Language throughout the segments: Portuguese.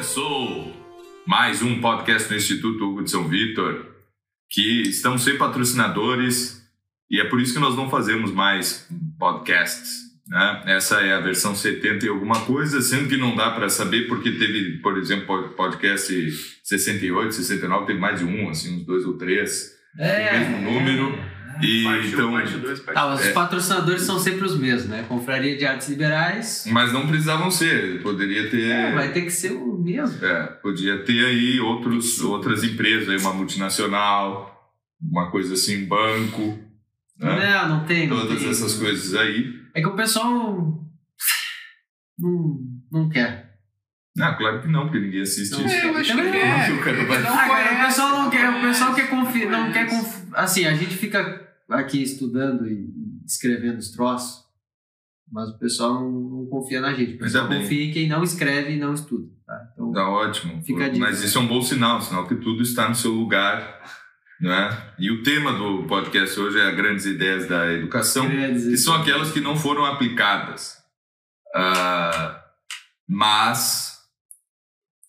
Começou mais um podcast do Instituto Hugo de São Vitor, que estão sem patrocinadores e é por isso que nós não fazemos mais podcasts. Né? Essa é a versão 70 e alguma coisa, sendo que não dá para saber porque teve, por exemplo, podcast 68, 69, teve mais de um, assim, uns dois ou três, É, o mesmo número. E Parte então, parte parte Tá, os É. patrocinadores são sempre os mesmos, né? Confraria de Artes Liberais. mas não precisavam ser, poderia ter. É, vai ter que ser o mesmo. É, podia ter aí outros, outras empresas, aí uma multinacional, uma coisa assim, banco, né? Não, não tem. Não todas tem. essas coisas aí. É que o pessoal não, não quer. Não, claro que não, porque ninguém assiste Não. isso. Eu acho que não. é. O cara Ele vai- não o pessoal não quer, o pessoal quer confiar, não quer confi- Assim, a gente fica aqui estudando e escrevendo os troços, mas o pessoal não, não confia na gente. O pessoal Ainda bem. confia em quem não escreve e não estuda. Tá? Então, Tá ótimo. Fica a dica. Mas isso é um bom sinal, sinal que tudo está no seu lugar. Né? E o tema do podcast hoje é grandes ideias da educação, que são aquelas que não foram aplicadas. Ah, mas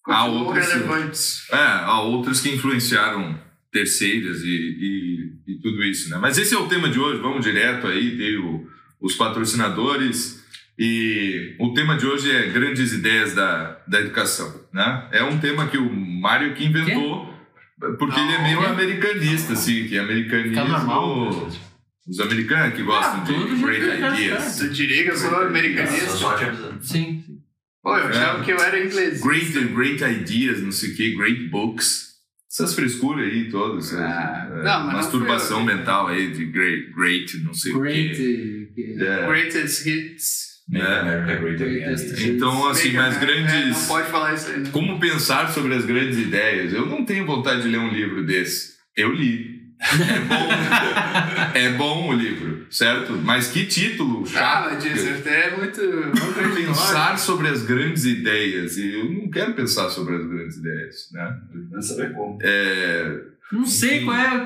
há outras, relevantes. é, há outras que influenciaram terceiras e, e, e tudo isso. Né? Mas esse é o tema de hoje, vamos direto aí, tem o- os patrocinadores. E o tema de hoje é grandes ideias da, da educação. Né? É um tema que o Mário que inventou, porque ele é meio Quê? americanista, assim, que americanismo. Fica normal. Os americanos que gostam Ah, de tudo great ideas. Você diria que eu sou americanista? Sim, sim. Pô, eu achava É. que eu era inglês. Great, great ideas, não sei o que, great books. Essas frescuras aí todas. Ah, é, não, mas não masturbação eu. mental aí de great, great, não sei Great. o que. eh, É, Greatest hits. né? Greatest Então, assim, mas Man. É, grandes. não pode falar isso aí, né? Como pensar sobre as grandes ideias? Eu não tenho vontade de ler um livro desse. Eu li. É bom. é bom o livro, certo? Mas que título Ah, chato. mas disso até é muito. muito pensar sobre as grandes ideias. E eu não quero pensar sobre as grandes ideias, né? Não saber como. É, Não sei Enfim. qual é.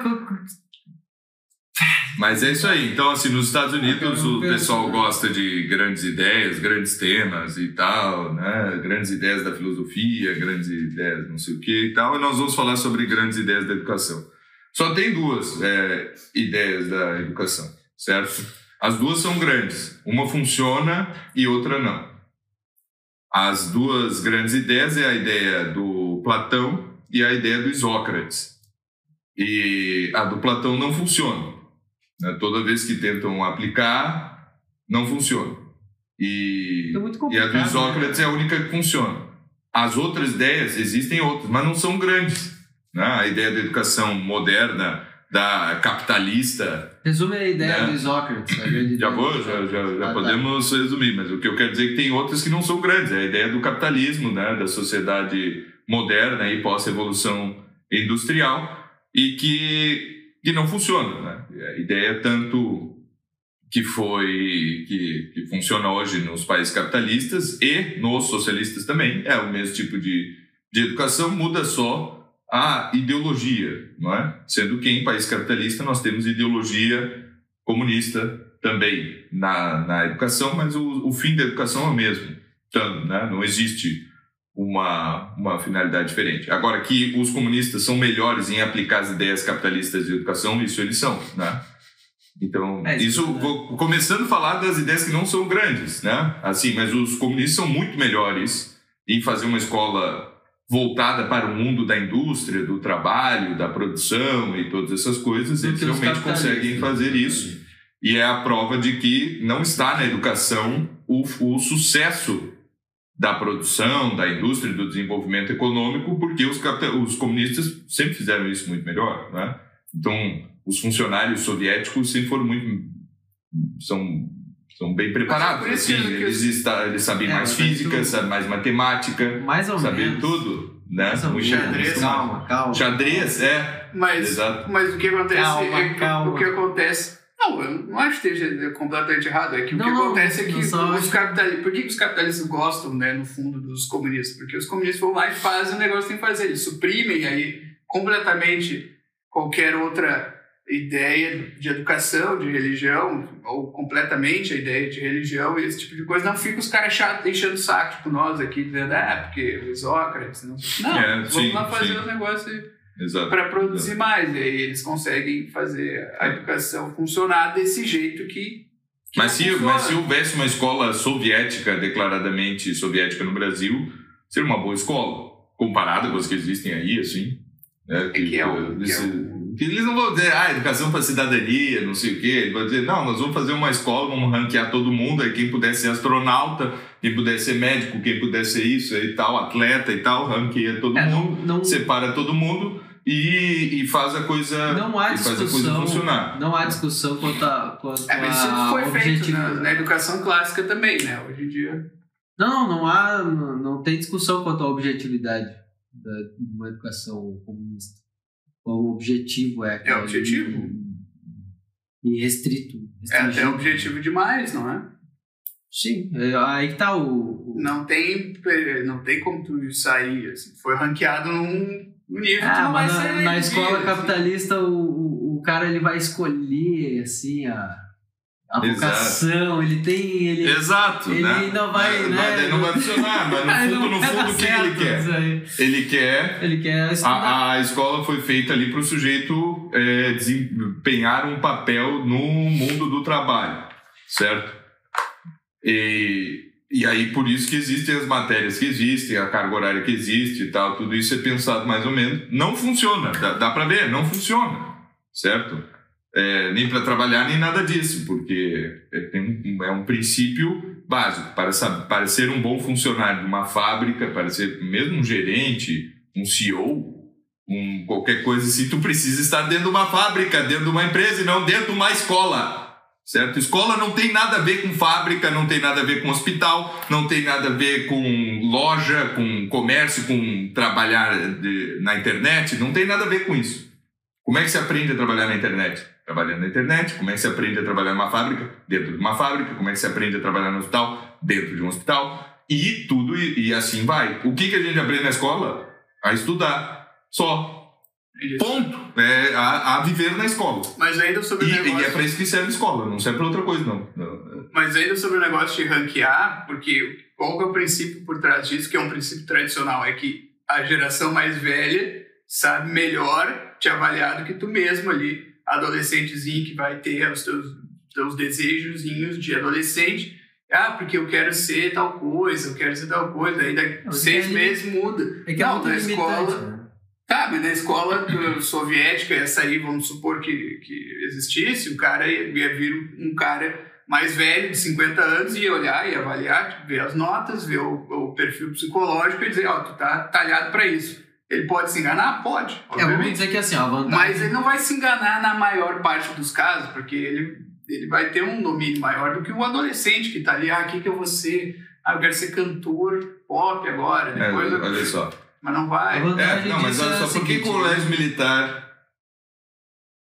Mas é isso aí. Então, assim, nos Estados Unidos o pessoal gosta de grandes ideias, grandes temas e tal, né? Grandes ideias da filosofia, grandes ideias não sei o que e tal. E nós vamos falar sobre grandes ideias da educação. Só tem duas é, ideias da educação, certo? As duas são grandes. Uma funciona e outra não. As duas grandes ideias é a ideia do Platão e a ideia do Isócrates. E a do Platão não funciona. né? Toda vez que tentam aplicar, não funciona. E, É e a do Isócrates é a única que funciona. As outras ideias, existem outras, mas não são grandes. Né? A ideia da educação moderna, da capitalista, Resume a ideia Né? do Isócrates. a grande já ideia vou, já, já, já Ah, tá. podemos resumir, mas o que eu quero dizer é que tem outras que não são grandes. É a ideia do capitalismo, né, da sociedade moderna e pós-revolução industrial e que, que não funciona. Né? A ideia tanto que foi que, que funciona hoje nos países capitalistas e nos socialistas também é o mesmo tipo de, de educação, muda só a ideologia, não é? Sendo que em país capitalista nós temos ideologia comunista também na, na educação, mas o, o fim da educação é o mesmo. Então, né? não existe uma, uma finalidade diferente. Agora, que os comunistas são melhores em aplicar as ideias capitalistas de educação, isso eles são, né? Então, É, isso, isso, né? vou começando a falar das ideias que não são grandes, né? Assim, mas os comunistas são muito melhores em fazer uma escola voltada para o mundo da indústria, do trabalho, da produção e todas essas coisas, eles realmente conseguem fazer isso. E é a prova de que não está na educação o, o sucesso da produção, da indústria do desenvolvimento econômico, porque os, os comunistas sempre fizeram isso muito melhor. Né? Então, os funcionários soviéticos sempre foram muito. são, são bem preparados. Assim, que- que eles, está, eles sabem É, mais física, tu- sabem mais matemática, Mais ou sabem menos. tudo. Né? Mais ou menos. xadrez, Calma, calma. Xadrez, é. Mas, Exato. mas o que acontece Calma, é que calma. o que acontece. Não, eu não acho que esteja completamente errado. É que o Não, que não, acontece é que não só os acho- capitalistas. Por que que os capitalistas gostam, né, no fundo, dos comunistas? Porque os comunistas vão lá e fazem o negócio que tem que fazer. Eles suprimem aí completamente qualquer outra ideia de educação, de religião, ou completamente a ideia de religião e esse tipo de coisa, não fica os caras chatos enchendo o saco, tipo nós aqui, dizendo, ah, porque o Sócrates, não Não, É, vamos sim, lá fazer sim. o negócio Exato. para produzir mais. E aí eles conseguem fazer a educação funcionar desse jeito que. que Mas não se, funciona. mas se houvesse uma escola soviética, declaradamente soviética no Brasil, seria uma boa escola, comparada com as que existem aí, assim. Né, que é o- eles, que é o- que eles não vão dizer, ah, educação para cidadania, não sei o quê. Eles vão dizer, não, nós vamos fazer uma escola, vamos ranquear todo mundo, aí quem puder ser astronauta, quem puder ser médico, quem puder ser isso e tal, atleta e tal, ranqueia todo É, mundo, não, não, separa todo mundo e, e faz a coisa, não há faz a coisa discussão. funcionar. Não há discussão quanto a. Quanto É, mas isso a foi feito na, na educação clássica também, né? Hoje em dia. Não, não há. Não, não tem discussão quanto à objetividade da, de uma educação comunista. O objetivo é. É o objetivo? E restrito. É até objetivo demais, não é? Sim, é, aí tá o. o- Não tem, não tem como tu sair. Assim. Foi ranqueado num nível Ah, mas na, na escola assim. capitalista o, o, o cara ele vai escolher assim a, a Exato. vocação, ele tem ele Exato, Ele né? não vai, Mas né? daí não vai funcionar, mas no fundo, no fundo, o que, ele quer? Ele quer. Ele quer. A, a escola foi feita ali para o sujeito é, desempenhar um papel no mundo do trabalho, certo? E, e aí, por isso que existem as matérias que existem, a carga horária que existe e tal, tudo isso é pensado mais ou menos. Não funciona, dá, dá para ver, não funciona, certo? É, nem para trabalhar, nem nada disso, porque é, um, é um princípio básico. Para, para ser um bom funcionário de uma fábrica, para ser mesmo um gerente, um CEO, um, qualquer coisa assim, tu precisa estar dentro de uma fábrica, dentro de uma empresa e não dentro de uma escola. Certo? Escola não tem nada a ver com fábrica, não tem nada a ver com hospital, não tem nada a ver com loja, com comércio, com trabalhar de- na internet, não tem nada a ver com isso. Como é que se aprende a trabalhar na internet? Trabalhando na internet. Como é que se aprende a trabalhar numa fábrica? Dentro de uma fábrica. Como é que se aprende a trabalhar no hospital? Dentro de um hospital. E tudo, e, e assim vai. O que, que a gente aprende na escola? A estudar. Só. Ponto. É, a, a viver na escola. Mas ainda sobre E, o negócio. e é para isso que serve a escola, não serve para outra coisa, não. Mas ainda sobre o negócio de ranquear, porque qual que é o princípio por trás disso, que é um princípio tradicional, é que a geração mais velha sabe melhor te avaliar do que tu mesmo ali, adolescentezinho que vai ter os teus, teus desejozinhos de adolescente. Ah, porque eu quero ser tal coisa, eu quero ser tal coisa, aí daqui seis é meses muda. É que é não, muito na escola? Tá, mas na escola soviética, essa aí, vamos supor que, que existisse, o cara ia, ia vir um cara mais velho, de 50 anos, e ia olhar e avaliar, ver as notas, ver o, o perfil psicológico e dizer, ó, tu tá talhado para isso. Ele pode se enganar? Pode, É, vamos obviamente. dizer que assim, ó, vantagem. mas ele não vai se enganar na maior parte dos casos, porque ele, ele vai ter um domínio maior do que o adolescente que tá ali, ah, o que que eu vou ser? Ah, eu quero ser cantor pop agora, É, depois eu- olha só. mas não vai. É, não, mas olha é só, por que seguinte, que o colégio militar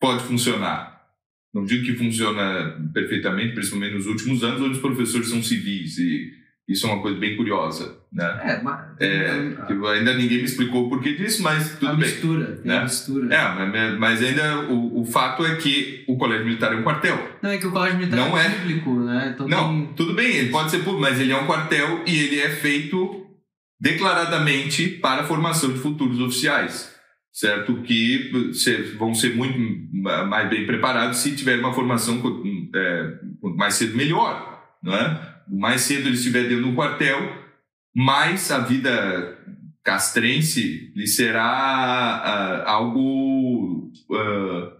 pode funcionar? Não digo que funciona perfeitamente, principalmente nos últimos anos, onde os professores são civis, e isso é uma coisa bem curiosa, né? É, mas. É, a, que ainda ninguém me explicou o porquê disso, mas a tudo bem. mistura. Tem né? a mistura. É, mas- ainda o, o fato é que o colégio militar é um quartel. Não, é que o colégio militar Não é. público, né? Então Não, tem- tudo bem, ele pode ser público, mas ele é um quartel e ele é feito declaradamente para a formação de futuros oficiais, certo? Que vão ser muito mais bem preparados se tiver uma formação é, mais cedo melhor, não é? Mais cedo ele estiver dentro de um quartel, mais a vida castrense lhe será ah, algo ah,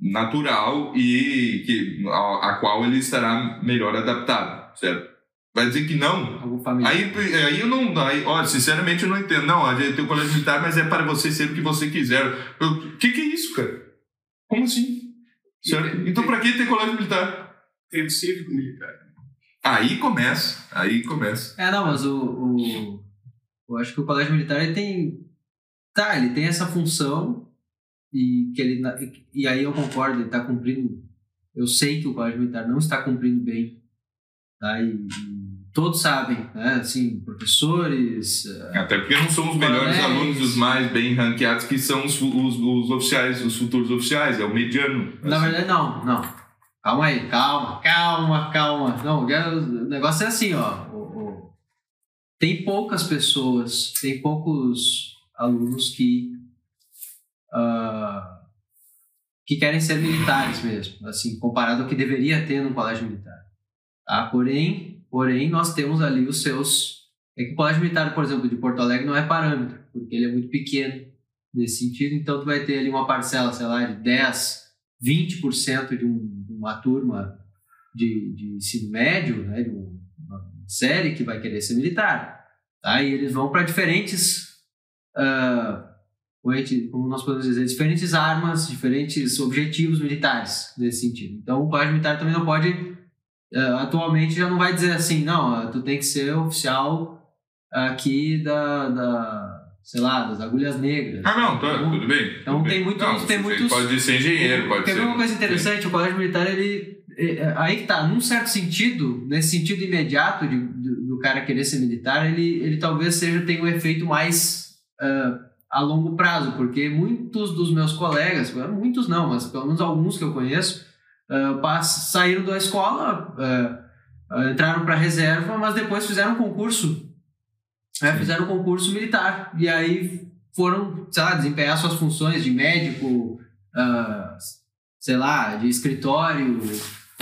natural e que, a, a qual ele estará melhor adaptado, certo? Vai dizer que não. Aí, aí eu não. Aí, olha, sinceramente eu não entendo. Não, a gente tem o colégio militar, mas é para você ser o que você quiser. O que, que é isso, cara? Como assim? Certo? Então, para que ter colégio militar? Tem o cívico militar. Aí começa. Aí começa. É, não, mas o, o. Eu acho que o colégio militar ele tem. Tá, ele tem essa função e que ele. na- E aí eu concordo, ele está cumprindo. Eu sei que o colégio militar não está cumprindo bem Tá? E, todos sabem, né? Assim, professores. eh, Até porque não são os melhores Colegas. alunos, os mais bem ranqueados, que são os, os, os oficiais, os futuros oficiais, é o mediano. Na assim. verdade, não, não. Calma aí, calma, calma, calma. Não, o negócio é assim, ó. Tem poucas pessoas, tem poucos alunos que ah, que querem ser militares mesmo, assim, comparado ao que deveria ter no colégio militar. Tá? Porém, porém, nós temos ali os seus. É que o colégio militar, por exemplo, de Porto Alegre não é parâmetro, porque ele é muito pequeno nesse sentido, então tu vai ter ali uma parcela, sei lá, de 10, 20% de, um, uma turma de, de ensino médio, né, de um- uma série que vai querer ser militar. Tá? E eles vão para diferentes, ah, como nós podemos dizer, diferentes armas, diferentes objetivos militares nesse sentido. Então o colégio militar também não pode, ah, atualmente já não vai dizer assim, não, ah, tu tem que ser oficial aqui da, da sei lá, das agulhas negras. Ah, não, tá, Então, tudo bem. então tudo tem bem. muitos- Não, tem muitos- Pode ser engenheiro, pode Quer ser. ver uma coisa interessante? O colégio militar, ele. é, é, Aí que tá, num certo sentido, nesse sentido imediato de, do, do cara querer ser militar, ele, ele talvez seja, tenha um efeito mais ah, a longo prazo, porque muitos dos meus colegas, muitos não, mas pelo menos alguns que eu conheço, pass- saíram da escola, ah, entraram para reserva, mas depois fizeram um concurso. Né, fizeram um concurso militar. E aí foram, sei lá, desempenhar suas funções de médico, ah, sei lá, de escritório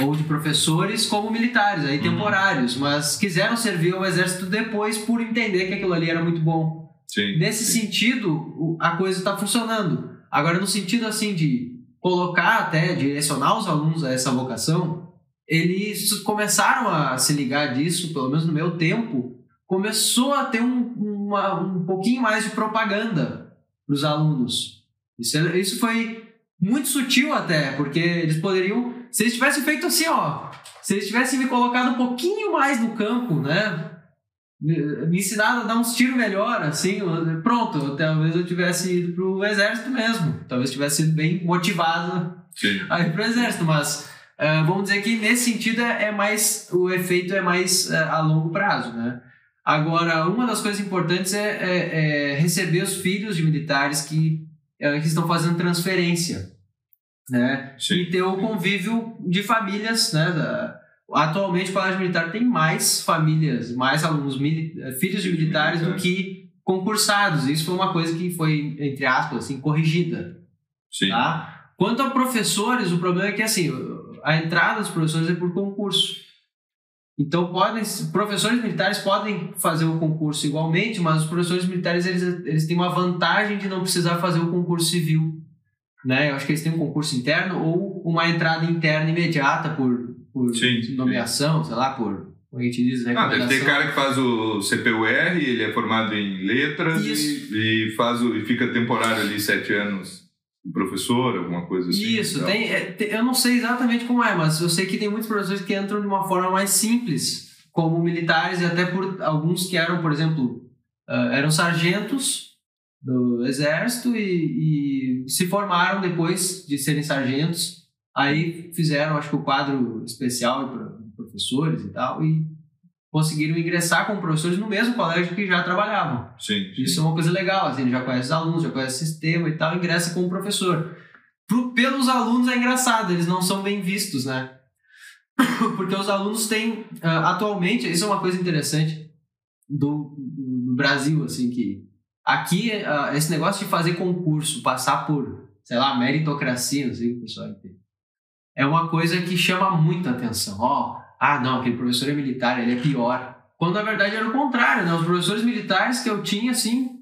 ou de professores como militares, aí Uhum. temporários, mas quiseram servir ao exército depois por entender que aquilo ali era muito bom. Sim. Nesse sim. sentido, a coisa está funcionando. Agora, no sentido assim de colocar até, direcionar os alunos a essa vocação, eles começaram a se ligar disso, pelo menos no meu tempo, começou a ter um, uma- um pouquinho mais de propaganda para os alunos. Isso, é- isso foi muito sutil até, porque eles poderiam, se eles tivessem feito assim, ó, se eles tivessem me colocado um pouquinho mais no campo, né? Me ensinado a dar uns tiros melhor, assim, pronto, talvez eu tivesse ido pro exército mesmo. Talvez tivesse sido bem motivado Sim. a ir pro exército, mas eh, vamos dizer que nesse sentido é, é mais, o efeito é mais eh, a longo prazo, né? Agora, uma das coisas importantes é, é- é receber os filhos de militares que, eh, que estão fazendo transferência, né? Sim. E ter o convívio de famílias, né? Da- atualmente o Colégio Militar tem mais famílias, mais alunos, mili- eh, filhos de militares do que concursados. Isso foi uma coisa que foi, entre aspas, assim, corrigida. Sim. Tá? Quanto a professores, o problema é que assim, a entrada dos professores é por concurso. Então podem, professores militares podem fazer o concurso igualmente, mas os professores militares eles, eles têm uma vantagem de não precisar fazer o concurso civil. Né? Eu acho que eles têm um concurso interno ou uma entrada interna imediata por, por Sim, sim. nomeação, sei lá, por como a gente diz, Ah, deve ter cara que faz o CPUR, ele é formado em letras e, e faz o, e fica temporário ali sete anos professor, alguma coisa assim. Isso, tem, é, tem- eu não sei exatamente como é, mas eu sei que tem muitos professores que entram de uma forma mais simples, como militares, e até por alguns que eram, por exemplo, ah, eram sargentos do exército e, e se formaram depois de serem sargentos, aí fizeram, acho que o quadro especial para professores e tal, e conseguiram ingressar como professores no mesmo colégio que já trabalhavam. Sim, sim. Isso é uma coisa legal, assim, ele já conhece os alunos, já conhece o sistema e tal, ingressa como professor. Pro- pelos alunos é engraçado, eles não são bem vistos, né? Porque os alunos têm, ah, atualmente, isso é uma coisa interessante do, do Brasil, assim, que aqui, ah, esse negócio de fazer concurso, passar por, sei lá, meritocracia, não sei o que o pessoal entende, é uma coisa que chama muita atenção. Ó, ah, não, aquele professor é militar, ele é pior. Quando na verdade era o contrário, né? Os professores militares que eu tinha, assim,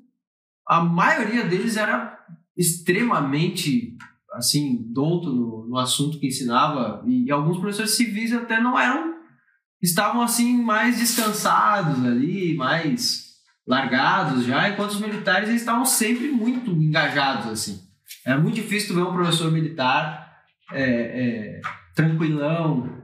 a maioria deles era extremamente, assim, douto no, no assunto que ensinava. E, alguns professores civis até não eram, estavam, assim, mais descansados ali, mais largados já, enquanto os militares eles estavam sempre muito engajados, assim. Era muito difícil tu ver um professor militar é, é, tranquilão.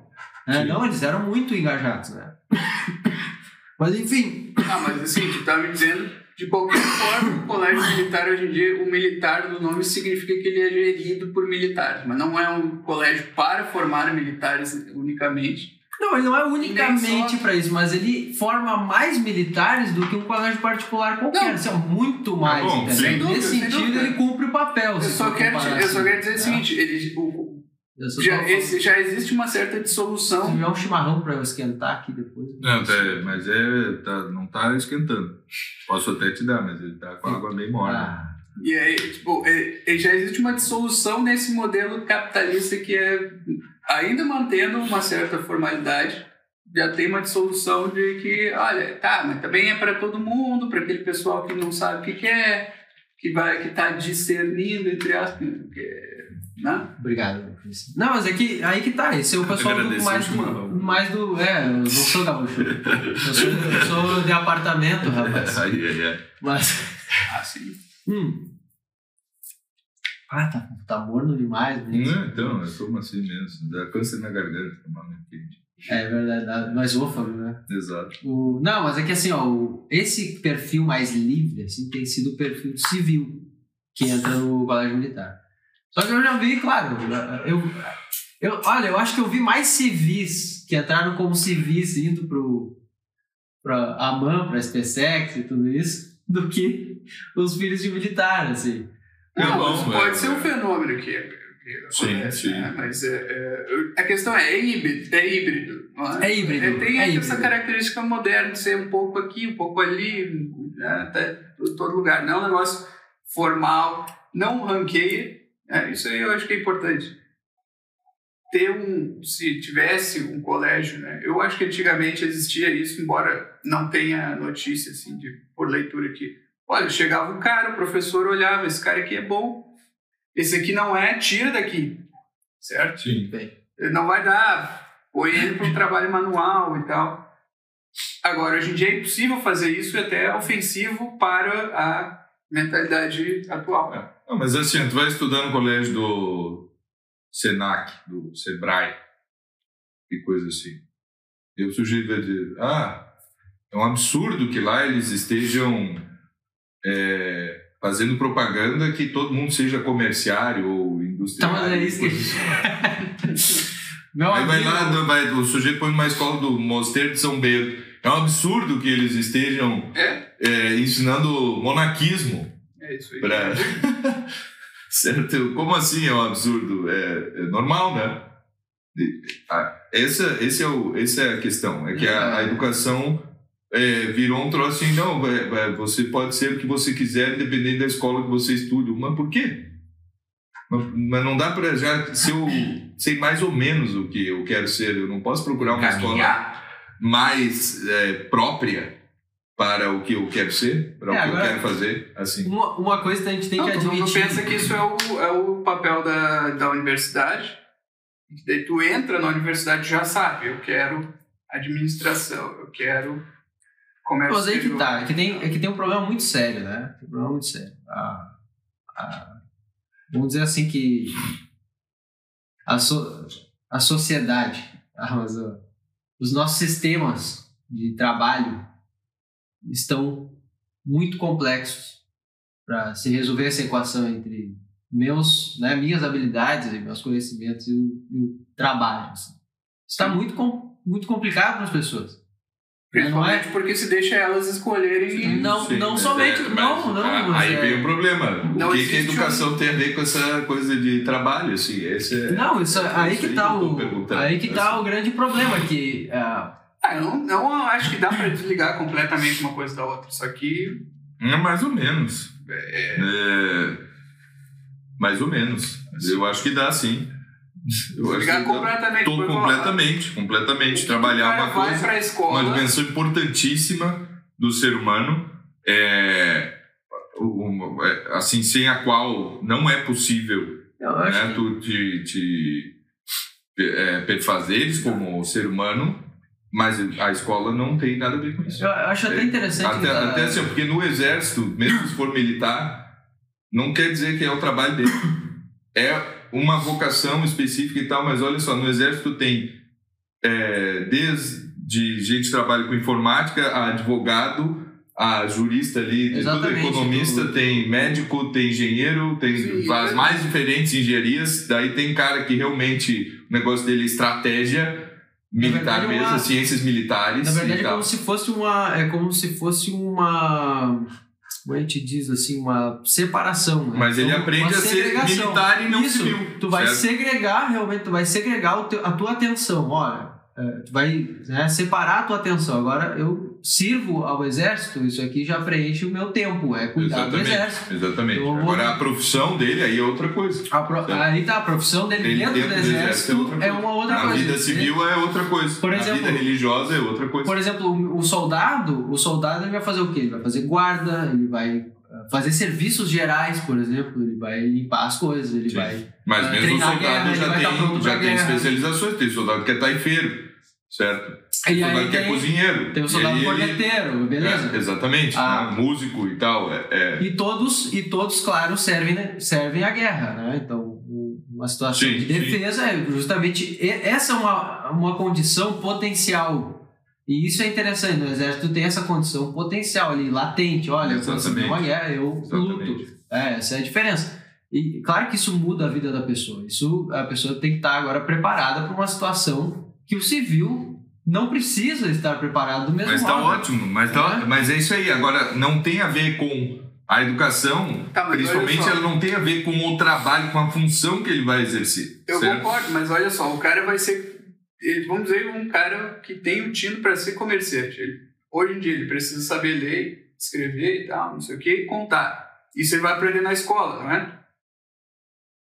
Né? Não, eles eram muito engajados, né? Mas enfim, Ah, mas assim, tu tá me dizendo, de qualquer forma, o colégio militar hoje em dia, o militar do nome significa que ele é gerido por militares, mas não é um colégio para formar militares unicamente. Não, ele não é unicamente só- para isso, mas ele forma mais militares do que um colégio particular qualquer. Não. Assim, ó, muito mais, bom, entendeu? sem dúvida, Nesse sem sentido, dúvida. ele cumpre o papel. Eu só, quero, eu só assim, quero dizer o tá? seguinte: ele, o- já, esse- já existe uma certa Se dissolução. tiver um chimarrão para eu esquentar aqui depois. Não, tá, mas é, tá, não tá esquentando. Posso até te dar, mas ele tá com a água bem morna. Ah, E aí, tipo, é- é- já existe uma dissolução nesse modelo capitalista que é, ainda mantendo uma certa formalidade, já tem uma dissolução de que, olha, tá, mas também é para todo mundo, para aquele pessoal que não sabe o que quer, que vai, que tá discernindo, entre aspas, que, né? obrigado. Cris. Não, mas é que aí que tá. Esse é o pessoal do, mais, do, mais do. É, eu não sou gaúcho. Eu sou, eu sou de apartamento, rapaz. Aí, aí, aí. Mas. Assim. Hum. Ah, tá, tá morno demais mesmo. Não, então, eu tomo assim mesmo. Dá câncer na garganta, tomar muito quente. É verdade, mais ôfago, né? Exato. O, não, mas é que assim, ó, o- esse perfil mais livre assim, tem sido o perfil civil que entra no colégio militar. Só que eu já vi, claro, eu, eu, olha, eu acho que eu vi mais civis que entraram como civis indo pro pra AMAN, pra SpaceX e tudo isso, do que os filhos de militar, assim. É Não, bom, mas é. pode ser um fenômeno que, que Sim, acontece, sim. né? Mas é, é, a questão é, é híbrido, é híbrido. não É híbrido, É, tem é essa híbrido. característica moderna de ser um pouco aqui, um pouco ali, né? em todo lugar. Não é um negócio formal, não ranqueia. Né? Isso aí eu acho que é importante. Ter um, se tivesse um colégio, né? Eu acho que antigamente existia isso, embora não tenha notícia assim de por leitura aqui. Olha, chegava um cara, o professor olhava, esse cara aqui é bom, esse aqui não é, tira daqui, certo? Sim. Ele não vai dar, põe ele para um trabalho manual e tal. Agora, hoje em dia é impossível fazer isso e até ofensivo para a mentalidade atual. É. Não, mas assim, tu vai estudar no colégio do Senac, do Sebrae, e coisa assim. E o sujeito vai dizer, ah, é um absurdo que lá eles estejam é, fazendo propaganda que todo mundo seja comerciário ou industrial. mas é isso que. Meu Aí vai lá, vai, o sujeito põe numa escola do Mosteiro de São Pedro. É um absurdo que eles estejam É, é, ensinando monarquismo. É isso aí. Pra... certo? Como assim é um absurdo? É, é normal, né? Ah, essa, esse é o, essa é a questão. É que a, a educação é, virou um troço assim, não, vai- vai, você pode ser o que você quiser, independente da escola que você estude. Mas por quê? Mas, mas não dá para já ser, o, ser mais ou menos o que eu quero ser. Eu não posso procurar uma escola Caminhar. mais é, própria para o que eu quero ser, para É, o que agora- eu quero fazer. Assim. Uma, uma coisa que a gente tem Não, que todo mundo admitir. pensa que isso é o, é o papel da, da universidade. Que daí tu entra na universidade e já sabe, eu quero administração, eu quero comércio Mas aí que tá, é que tem, é que tem um problema muito sério, né? Tem um problema muito sério. A, a- vamos dizer assim que a, so, a sociedade, ó, os nossos sistemas de trabalho estão muito complexos para se resolver essa equação entre meus, né, minhas habilidades e meus conhecimentos e o, e o trabalho. assim. Está muito, com, muito complicado para as pessoas. Né? Não é, Principalmente porque se deixa elas escolherem. não, Sim, não mas somente. é, não, não. a- Aí é- vem o problema. Não o que, que a educação tem a ver com essa coisa de trabalho? Assim? Esse é, Não, isso, aí isso que tá tô o. Aí que tá assim. o grande problema, que. ah, Ah, eu não, acho que dá para desligar completamente uma coisa da outra. Só que. É mais ou menos. É, mais ou menos. Eu acho que dá, sim. Eu Desligar completamente. Tô porque, ó, completamente, completamente. Trabalhar uma coisa, pra uma escola. dimensão importantíssima do ser humano, é, é, assim, sem a qual não é possível né, que- tu te, te é, perfazeres como ser humano, mas a escola não tem nada a ver com isso. eu acho até interessante. Até, ah, até assim, porque no exército, mesmo se for militar, não quer dizer que é o trabalho dele. É uma vocação específica e tal, mas olha só, no exército tem é, desde gente que trabalha com informática, a advogado, a jurista ali, tudo economista, tudo. tem médico, tem engenheiro, tem Sim, as é. mais diferentes engenharias. Daí tem cara que realmente o negócio dele é estratégia, militar verdade, mesmo, uma- ciências militares. Na verdade, é como se fosse uma. É como se fosse uma. Como a gente diz assim, uma separação. né? Mas ele Então, aprende a ser militar e não Isso, civil. Tu vai certo? segregar, realmente, tu vai segregar a tua atenção. Olha, tu vai né, separar a tua atenção. Agora eu sirvo ao exército, isso aqui já preenche o meu tempo, é cuidar do Exatamente. exército. Exatamente. Vou- Agora a profissão dele aí é outra coisa. A pro-. Aí tá, a profissão dele Ele dentro, do exército, outra é coisa. uma outra a coisa. vida civil é outra coisa. Por a exemplo- vida religiosa é outra coisa. Por exemplo, o soldado, o soldado ele vai fazer o quê? Ele vai fazer guarda, ele vai fazer serviços gerais, por exemplo, ele vai limpar as coisas, ele Sim. vai. Mas Ah, mesmo o soldado guerra, já tem, pronto já tem especializações. Tem soldado que é taifeiro, certo? E soldado aí que é tem, cozinheiro. tem o soldado corneteiro, beleza? É, exatamente. Ah. né? Músico e tal. É, é- E todos, e todos, claro, servem, né? servem à guerra, né? Então, um- uma situação Sim, de defesa é justamente essa é uma, uma condição potencial. E isso é interessante, no exército tem essa condição potencial ali, latente. Olha, vê uma guerra, eu luto. Exatamente. É, essa é a diferença. E claro que isso muda a vida da pessoa. Isso a pessoa tem que estar agora preparada para uma situação que o civil não precisa estar preparado do mesmo Mas tá modo. ótimo. Mas, tá, É. mas é isso aí. Agora, não tem a ver com a educação, Tá, mas principalmente ela não tem a ver com o trabalho, com a função que ele vai exercer. Eu certo? concordo, mas olha só, o cara vai ser, vamos dizer, um cara que tem o tino para ser comerciante. Ele- hoje em dia ele precisa saber ler, escrever e tal, não sei o que, e contar. Isso ele vai aprender na escola, não é?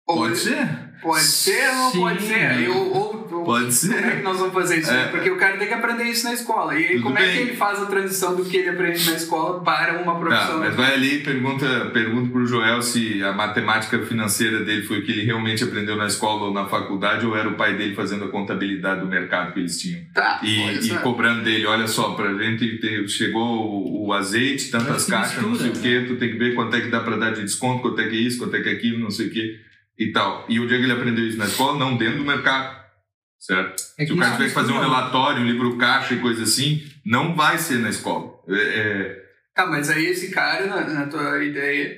Ou- Pode ser. Pode ser ou não pode ser? Aí, ou, ou- ou- Pode Como é ser. que nós vamos fazer isso? É. Porque o cara tem que aprender isso na escola. E aí, Tudo como é bem. que ele faz a transição do que ele aprende na escola para uma Tá, profissão? mas vai ali e pergunta, pergunta pro Joel se a matemática financeira dele foi o que ele realmente aprendeu na escola ou na faculdade ou era o pai dele fazendo a contabilidade do mercado que eles tinham. Tá, E, e cobrando dele, olha só, pra gente ter, chegou o, o azeite, tantas caixas, não sei o mistura, quê, tu tem que ver quanto é que dá pra dar de desconto, quanto é que é isso, quanto é que é aquilo, não sei o quê e tal. E o dia que ele aprendeu isso na escola, não dentro do mercado, certo? É Se o cara tiver que fazer um relatório, um livro caixa e coisa assim, não vai ser na escola. É, é, Tá, mas aí esse cara, na, na tua ideia,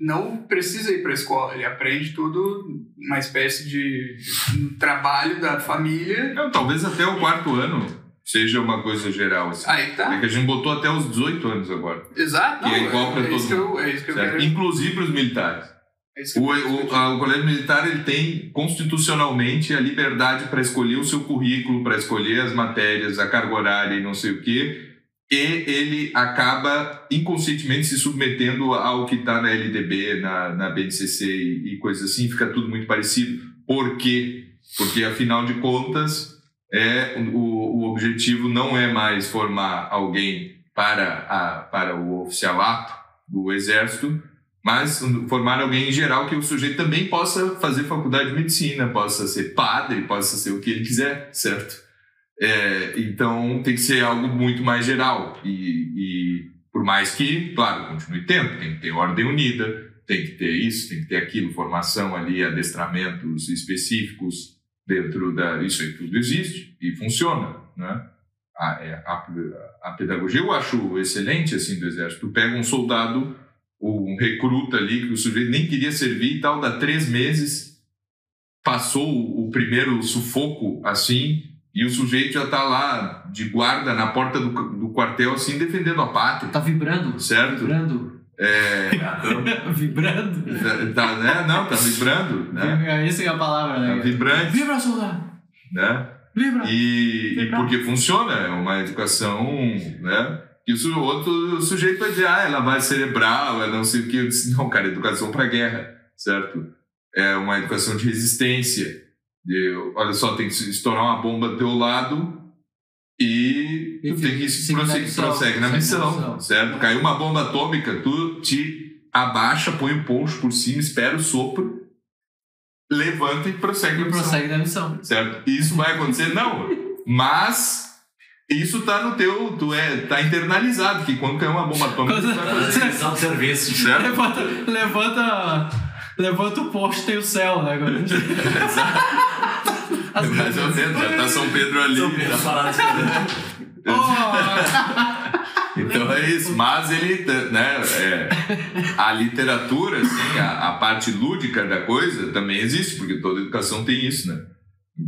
não precisa ir para a escola. Ele aprende tudo, uma espécie de, de um trabalho da família. não, talvez até o quarto ano seja uma coisa geral. Assim. Aí É tá. que a gente botou até os 18 anos agora, Exato. Que é não, igual pra é, todo isso que eu, é isso que eu certo? quero. inclusive para os militares. É O, o, a- o colégio militar ele tem constitucionalmente a liberdade para escolher o seu currículo, para escolher as matérias, a carga horária e não sei o quê, e ele acaba inconscientemente se submetendo ao que está na LDB, na, na BNCC e, e coisas assim, fica tudo muito parecido. Por quê? Porque, afinal de contas, é, o, o objetivo não é mais formar alguém para, a, para o oficialato do Exército, mas formar alguém em geral que o sujeito também possa fazer faculdade de medicina, possa ser padre, possa ser o que ele quiser, certo? É, então tem que ser algo muito mais geral e, e por mais que, claro, continue tendo, tem que ter ordem unida, tem que ter isso, tem que ter aquilo, formação ali, adestramentos específicos dentro da isso aí tudo existe e funciona, né? A, é, a, a pedagogia eu acho excelente assim do exército. Tu pega um soldado um recruta ali que o sujeito nem queria servir e tal, dá três meses, passou o, primeiro sufoco assim, e o sujeito já tá lá de guarda na porta do, do quartel assim, defendendo a pátria, Tá vibrando. certo? Vibrando. É, vibrando. tá, né? Não, tá vibrando, né? Essa é a palavra, Tá né? vibrante, Vibra, soldado. né? Vibra. E, e Vibrar. porque funciona, é uma educação, né? E o outro sujeito vai dizer, ah, ela vai cerebral, ela não sei o que. Eu disse, não, cara, educação para guerra, certo? É uma educação de resistência. De, olha só, tem que se estourar uma bomba do teu lado e tu E tem que seguir na prossegue, na na missão, certo? Caiu uma bomba atômica, tu te abaixa, põe o poncho por cima, espera o sopro, levanta e prossegue na E missão prossegue na missão. certo? Isso vai acontecer? Não. Mas isso tá no teu, tu é, tá internalizado que quando cair uma bomba atômica tu vai fazer, serviço. certo? Levanta, levanta, levanta o posto tem o céu, né? As Mais ou menos, já tá São Pedro ali. São Pedro parado escrevendo. Oh, Então é isso. Mas ele, né, é, a literatura, assim, a, a parte lúdica da coisa também existe, porque toda educação tem isso, né?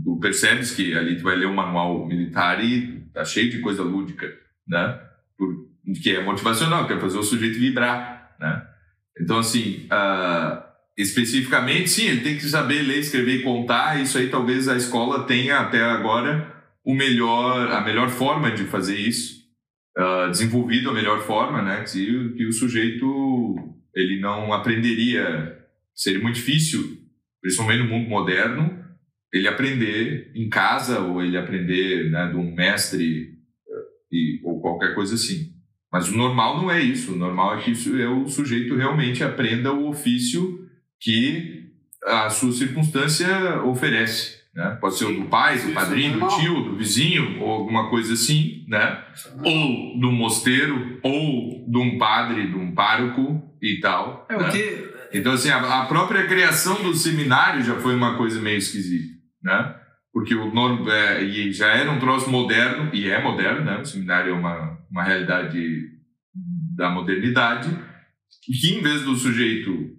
Tu percebes que ali tu vai ler um manual militar e tá cheio de coisa lúdica, né? Por, que é motivacional, que é fazer o sujeito vibrar, né? Então, assim, uh, especificamente, sim, ele tem que saber ler, escrever e contar. Isso aí talvez a escola tenha até agora o melhor, a melhor forma de fazer isso, uh, desenvolvido a melhor forma, né? Que, que o sujeito ele não aprenderia, seria muito difícil, principalmente no mundo moderno, ele aprender em casa ou ele aprender né, de um mestre e, ou qualquer coisa assim. Mas o normal não é isso. O normal é que isso é o sujeito realmente aprenda o ofício que a sua circunstância oferece. Né? Pode ser o do pai, do padrinho, do tio, do vizinho, ou alguma coisa assim, né? Ou do mosteiro, ou de um padre, de um pároco e tal. É né? o que. Então, assim, a, a, própria criação do seminário já foi uma coisa meio esquisita, né? Porque o é, e já era um troço moderno, e é moderno, né? O seminário é uma, uma realidade da modernidade, que em vez do sujeito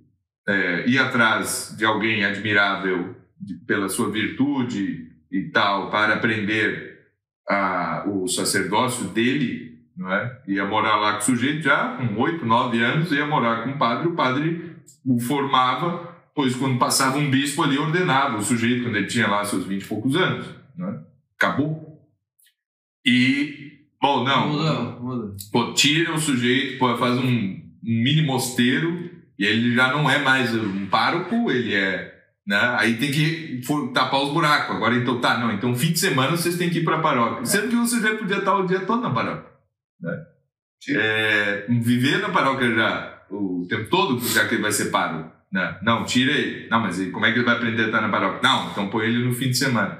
é, ir atrás de alguém admirável de, pela sua virtude e tal, para aprender a, o sacerdócio dele, não é? Ia morar lá com o sujeito já com oito, nove anos, ia morar com o padre, o padre o formava, pois quando passava um bispo ali ordenava o sujeito quando ele tinha lá seus vinte e poucos anos, não é? Acabou. E bom, não. Muda, muda. Pô, tira o sujeito, pô, faz um, um mini mosteiro e ele já não é mais um pároco, ele é né? Aí tem que tapar os buracos. Agora, então, tá, não. Então, fim de semana vocês têm que ir para a paróquia. Sendo que você já podia estar o dia todo na paróquia. Né? É, viver na paróquia já o tempo todo, já que ele vai ser pároco. Né? Não, tira ele. Não, mas como é que ele vai aprender a estar na paróquia? Não, então põe ele no fim de semana.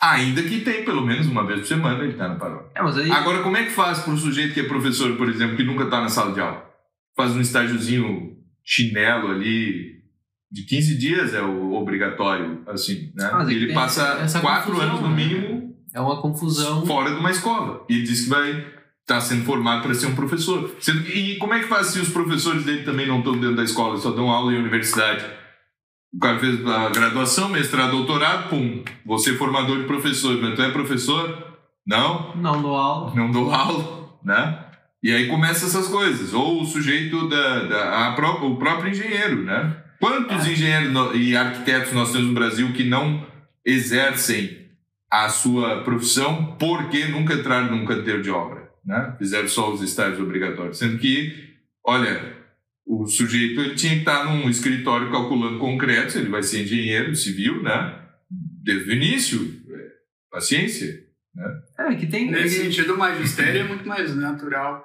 Ainda que tem pelo menos uma vez por semana ele está na paróquia. É, mas aí... Agora, como é que faz para um sujeito que é professor, por exemplo, que nunca está na sala de aula? Faz um estágiozinho chinelo ali, de 15 dias é o obrigatório, assim, né? Ah, ele passa quatro confusão, anos no né? mínimo É uma confusão. fora de uma escola. E diz que vai estar tá sendo formado para ser um professor. E como é que faz se os professores dele também não estão dentro da escola, só dão aula em universidade? O cara fez a graduação, mestrado, doutorado, pum, você é formador de professor, mas tu é professor? Não? Não dou aula. não dou aula, né? E aí começa essas coisas. Ou o sujeito da, da o próprio engenheiro, né? Quantos engenheiros no- e arquitetos nós temos no Brasil que não exercem a sua profissão porque nunca entraram num canteiro de obra, né? Fizeram só os estágios obrigatórios, sendo que, olha, o sujeito ele tinha que estar num escritório calculando concretos, ele vai ser engenheiro civil, né? Desde o início, é, paciência. É, que tem. Nesse ele- sentido, o magistério é muito mais natural.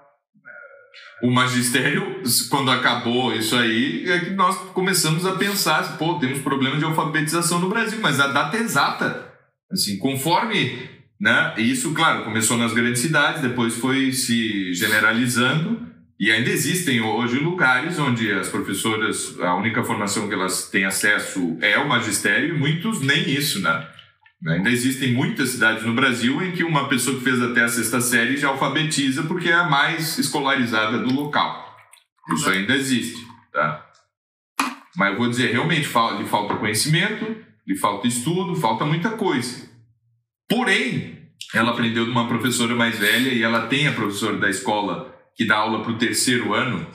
o magistério, quando acabou isso aí, é que nós começamos a pensar, pô, temos problemas de alfabetização no Brasil, mas a data é exata. Assim, conforme, né? e Isso, claro, começou nas grandes cidades, depois foi se generalizando e ainda existem hoje lugares onde as professoras, a única formação que elas têm acesso é o magistério e muitos nem isso, né? Ainda existem muitas cidades no Brasil em que uma pessoa que fez até a sexta série já alfabetiza porque é a mais escolarizada do local. Isso ainda existe, tá? Mas eu vou dizer, realmente lhe falta conhecimento, lhe falta estudo, falta muita coisa. Porém, ela aprendeu de uma professora mais velha e ela tem a professora da escola que dá aula para o terceiro ano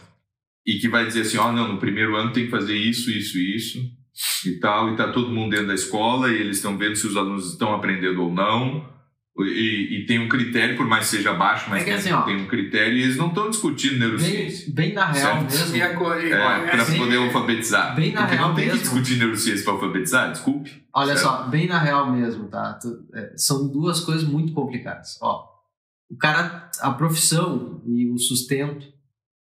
e que vai dizer assim, ó, não, no primeiro ano tem que fazer isso, isso isso e tal, e tá todo mundo dentro da escola e eles estão vendo se os alunos estão aprendendo ou não. E, e tem um critério, por mais que seja baixo, mas É que tem, assim, ó, tem um critério e eles não estão discutindo neurociência. Bem, bem na real Certo. mesmo. E a e É, para conhece- poder alfabetizar. bem na Porque real não tem que mesmo. discutir neurociência para alfabetizar, desculpe. Olha Certo. só, bem na real mesmo, tá? Tu- é, são duas coisas muito complicadas. Ó, o cara, a profissão e o sustento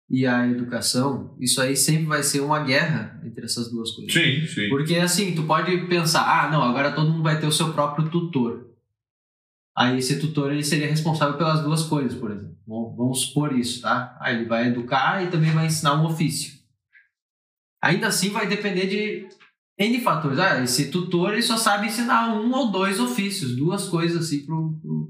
e a educação, isso aí sempre vai ser uma guerra entre essas duas coisas. Sim, sim. Porque assim, tu pode pensar, ah, não, agora todo mundo vai ter o seu próprio tutor. Aí esse tutor ele seria responsável pelas duas coisas, por exemplo. Bom, vamos supor isso, tá? Aí ele vai educar e também vai ensinar um ofício. Ainda assim vai depender de N fatores. Ah, esse tutor ele só sabe ensinar um ou dois ofícios, duas coisas assim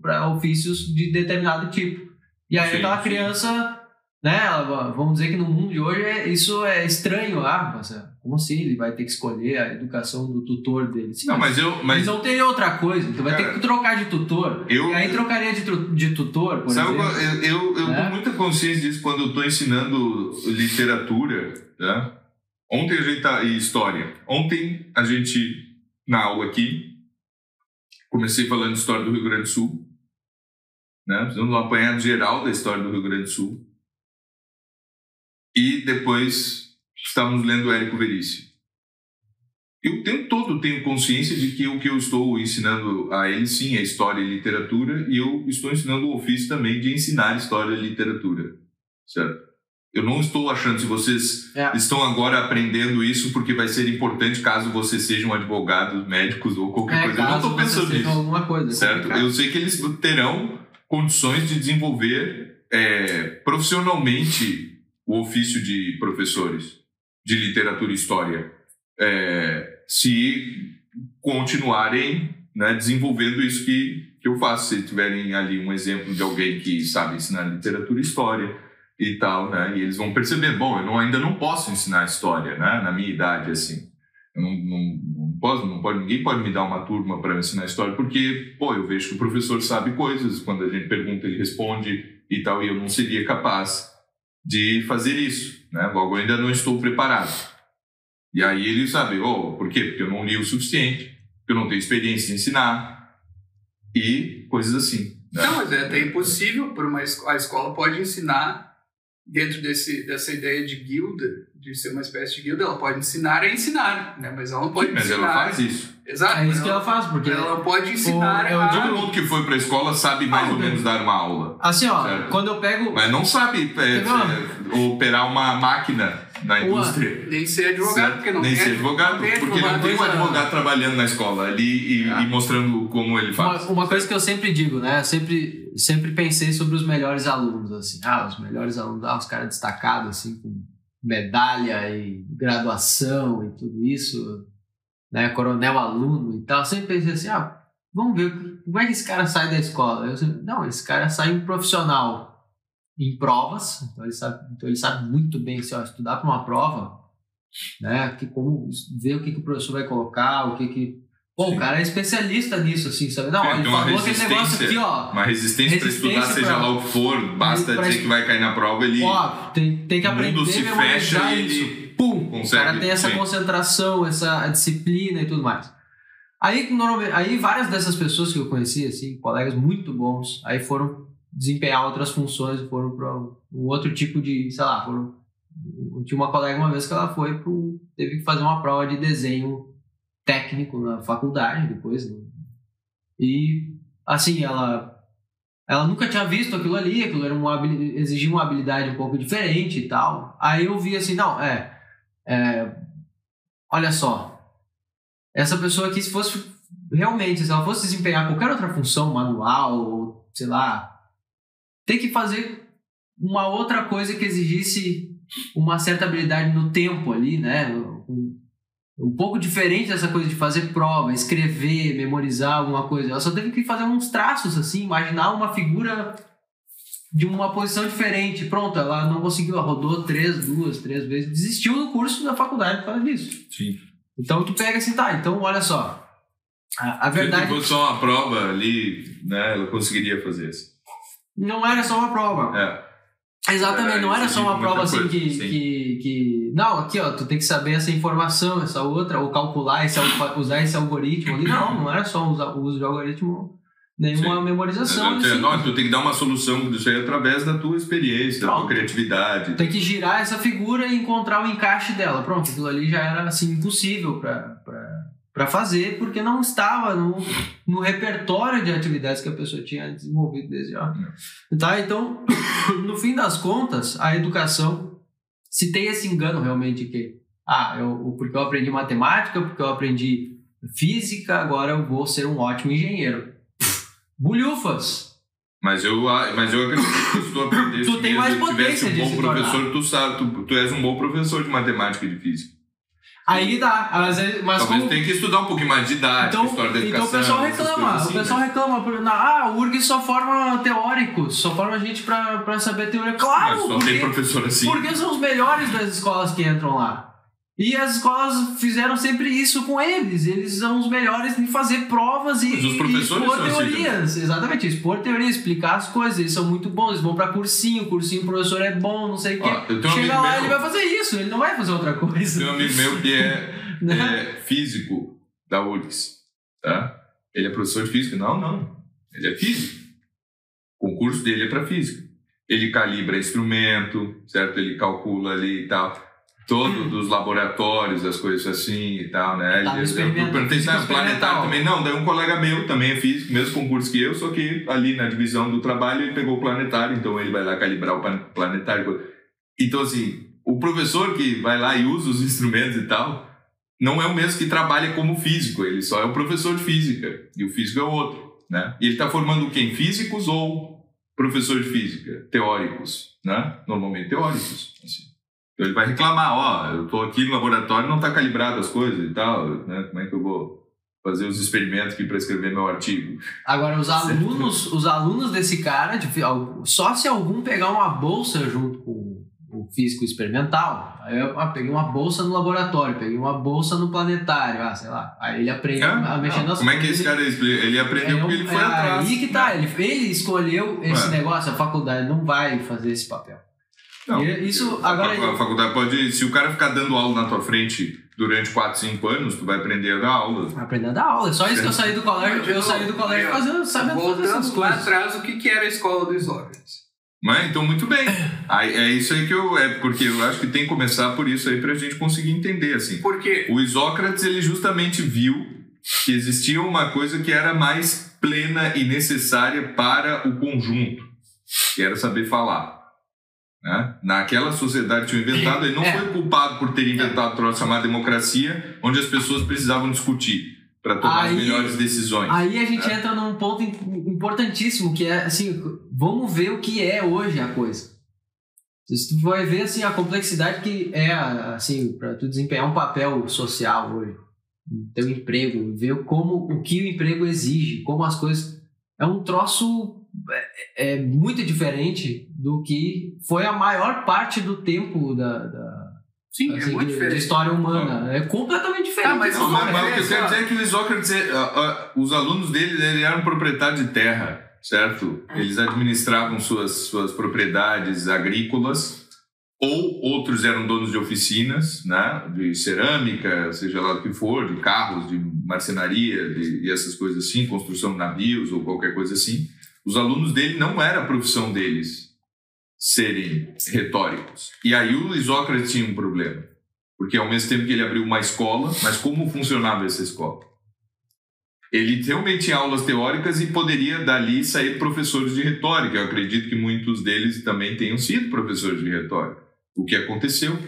para ofícios de determinado tipo. E aí Sim, aquela sim. criança, né, ela- vamos dizer que no mundo de hoje é- isso é estranho, ah, é, como assim? Ele vai ter que escolher a educação do tutor dele? Sim, Não, mas eu. Mas Mas não teria outra coisa, então vai ter que trocar de tutor. eu- E aí trocaria de, de tutor, por Sabe, exemplo. eu, eu, eu Né? tenho muita consciência disso quando eu estou ensinando literatura, né? Ontem a gente tá, e história. Ontem a gente, na aula aqui, comecei falando de história do Rio Grande do Sul, né? Fizemos um apanhado geral da história do Rio Grande do Sul. E depois estávamos lendo Érico Veríssimo. Eu o tempo todo tenho consciência de que o que eu estou ensinando a ele, sim, é história e literatura, e eu estou ensinando o ofício também de ensinar história e literatura, certo? Eu não estou achando, se vocês É. estão agora aprendendo isso porque vai ser importante caso vocês sejam advogados, médicos ou qualquer É, coisa. Eu não estou pensando nisso. alguma coisa. é Certo? Eu sei que eles terão condições de desenvolver é, profissionalmente o ofício de professores de literatura e história, é, se continuarem né, desenvolvendo isso que, que eu faço. Se tiverem ali um exemplo de alguém que sabe ensinar literatura e história e tal, né, e eles vão perceber, bom, eu não- ainda não posso ensinar história, né, na minha idade assim. Eu não, não, não posso, não pode, ninguém pode me dar uma turma para ensinar história, porque, pô, eu vejo que o professor sabe coisas, quando a gente pergunta, ele responde e tal, e eu não seria capaz de fazer isso, né? Logo, ainda não estou preparado. E aí ele sabe, oh, por quê? Porque eu não li o suficiente, porque eu não tenho experiência em ensinar e coisas assim. Né? Não, mas é até impossível para uma. A escola pode ensinar dentro desse, dessa ideia de guilda, de ser uma espécie de guilda, ela pode ensinar a ensinar, né? Mas ela não pode Mas ensinar. ela faz isso. Exato. É isso mas que ela faz, porque. ela pode ensinar eu a... Todo mundo que foi para a escola sabe mais Ah, ou menos dar uma aula. Assim, ó, Certo. quando eu pego. Mas não sabe é, é, operar uma máquina na Uma- indústria. Nem ser advogado, Certo? porque não Nem tem, ser advogado, não porque não tem um coisa- advogado trabalhando na escola ali e, Ah. e mostrando como ele faz. Uma, uma coisa que eu sempre digo, né? Eu sempre, sempre pensei sobre os melhores alunos, assim. Ah, os melhores alunos, ah, os caras destacados, assim, com medalha e graduação e tudo isso, né? Coronel aluno e tal. Sempre pensei assim, ah, vamos ver como é que esse cara sai da escola. Eu sempre, não, esse cara sai um profissional em provas, então ele sabe, então ele sabe muito bem se ó, estudar para uma prova, né? Que como ver o que, que o professor vai colocar, o que que Pô, o cara é especialista nisso, assim, sabe? Não, É, ele falou aquele negócio aqui, ó. Uma resistência para Resistência estudar, seja pra- lá o que for, basta pra- dizer que vai cair na prova, ele Ó, tem, tem que o mundo aprender se fecha e isso. ele Pum! consegue, o cara tem essa sim. concentração, essa disciplina e tudo mais. Aí, normalmente, aí várias dessas pessoas que eu conheci, assim, colegas muito bons, aí foram desempenhar outras funções, foram para um outro tipo de, sei lá, foram eu tinha uma colega uma vez que ela foi pro teve que fazer uma prova de desenho técnico na faculdade depois né? e assim ela ela nunca tinha visto aquilo ali aquilo era uma exigia uma habilidade um pouco diferente e tal aí eu vi assim não é, é olha só essa pessoa aqui se fosse realmente se ela fosse desempenhar qualquer outra função manual ou sei lá tem que fazer uma outra coisa que exigisse uma certa habilidade no tempo ali, né? Um pouco diferente dessa coisa de fazer prova, escrever, memorizar alguma coisa. Ela só teve que fazer uns traços, assim, imaginar uma figura de uma posição diferente. Pronto, ela não conseguiu, ela rodou três, duas, três vezes, desistiu do curso da faculdade por causa disso. Sim. Então tu pega assim, tá, então olha só. A, a Se verdade fosse só uma prova ali, né, ela conseguiria fazer isso. não era só uma prova. É. Exatamente, É, não era só uma prova assim coisa, que, que, que. Não, aqui ó, tu tem que saber essa informação, essa outra, ou calcular, esse, usar esse algoritmo ali. Não, não era só usar, o uso de algoritmo, nenhuma Sim. memorização. Exato. assim. Não, tu tem que dar uma solução disso aí através da tua experiência, da tua Pronto. criatividade. Tem que girar essa figura e encontrar o encaixe dela. Pronto, aquilo ali já era assim impossível para fazer, porque não estava no, no repertório de atividades que a pessoa tinha desenvolvido desde já. Tá? Então, no fim das contas, a educação, se tem esse engano realmente que, ah, eu, porque eu aprendi matemática, porque eu aprendi física, agora eu vou ser um ótimo engenheiro. Bulhufas! Mas eu, ah, mas eu acredito que se tu aprendesse Tu tem mesmo, mais tivesse potência um de bom professor, tu sabe, tu, tu és um bom professor de matemática e de física. Aí dá, às vezes, mas Talvez como... tenha que estudar um pouquinho mais de didática, Então, história da então educação. o pessoal reclama, coisas o assim, pessoal né? reclama, por- na- ah, o URG só forma teóricos, só forma gente pra, pra saber teoria. Claro, Mas só porque, tem professor assim. porque são os melhores das escolas que entram lá. E as escolas fizeram sempre isso com eles. Eles são os melhores em fazer provas e, e expor assim teorias. Exatamente, expor teorias, explicar as coisas. Eles são muito bons, eles vão pra cursinho, cursinho, o professor é bom, não sei o quê. Um Chega lá, meu- ele vai fazer isso, ele não vai fazer outra coisa. Tem um amigo meu que é, Né? é físico da URGS, tá? Ele é professor de física? Não, não. Ele é físico. O concurso dele é para física. Ele calibra instrumento, certo? Ele calcula ali e tal. Todo dos laboratórios, as coisas assim e tal, né? Tá Ele- experimento, eu perguntei era planetário também. Não, daí um colega meu também é físico, mesmo concurso que eu, só que ali na divisão do trabalho ele pegou o planetário, então ele vai lá calibrar o planetário. Então, assim, o professor que vai lá e usa os instrumentos e tal, não é o mesmo que trabalha como físico, ele só é o professor de física, e o físico é o outro, né? E ele está formando quem? Físicos ou professor de física? Teóricos, né? Normalmente teóricos, assim. Então ele vai reclamar, ó, eu tô aqui no laboratório, não tá calibrado as coisas e tal, né? Como é que eu vou fazer os experimentos aqui para escrever meu artigo? Agora, os alunos, os alunos desse cara, só se algum pegar uma bolsa junto com o físico experimental, aí eu ah, peguei uma bolsa no laboratório, peguei uma bolsa no planetário, ah, sei lá. Aí ele aprende a mexer nas Como é que esse cara explica? Ele aprendeu É porque ele foi é atrás. Aí que tá, ele, ele escolheu esse Ué. negócio, a faculdade não vai fazer esse papel. Não, E isso, a agora- A faculdade pode. Se o cara ficar dando aula na tua frente durante 4, 5 anos, tu vai aprender a dar aula. Aprender a dar aula. Só isso que eu saí do colégio, Mas, eu novo, saí do colégio fazendo, sabendo fazer essas Voltando lá coisas. atrás, o que, que era a escola do Isócrates? Mas, então, muito bem. Aí, é isso aí que eu. É porque eu acho que tem que começar por isso aí pra gente conseguir entender, assim. Por quê? O Isócrates, ele justamente viu que existia uma coisa que era mais plena e necessária para o conjunto, que era saber falar. Né? Naquela sociedade que tinha inventado, ele não É. foi culpado por ter inventado o troço chamado democracia, onde as pessoas precisavam discutir para tomar Aí- as melhores decisões. Aí a gente É. entra num ponto im- importantíssimo, que é assim, vamos ver o que é hoje a coisa. Se tu vai ver assim a complexidade que é assim para tu desempenhar um papel social hoje, teu emprego, ver como o que o emprego exige, como as coisas é um troço é, é muito diferente do que foi a maior parte do tempo da, da Sim, assim, é muito de- de diferente. história humana. É completamente diferente. Ah, mas Não, mas, mas o que eu quero dizer é que o Isócrates, é, ah, ah, os alunos dele ele eram proprietários de terra, certo? Eles administravam suas, suas propriedades agrícolas, ou outros eram donos de oficinas, né? De cerâmica, seja lá o que for, de carros, de marcenaria de, e essas coisas assim, construção de navios ou qualquer coisa assim. Os alunos dele não era a profissão deles serem retóricos. E aí o Isócrates tinha um problema. Porque ao mesmo tempo que ele abriu uma escola, mas como funcionava essa escola? Ele realmente tinha aulas teóricas e poderia dali sair professores de retórica. Eu acredito que muitos deles também tenham sido professores de retórica. O que aconteceu.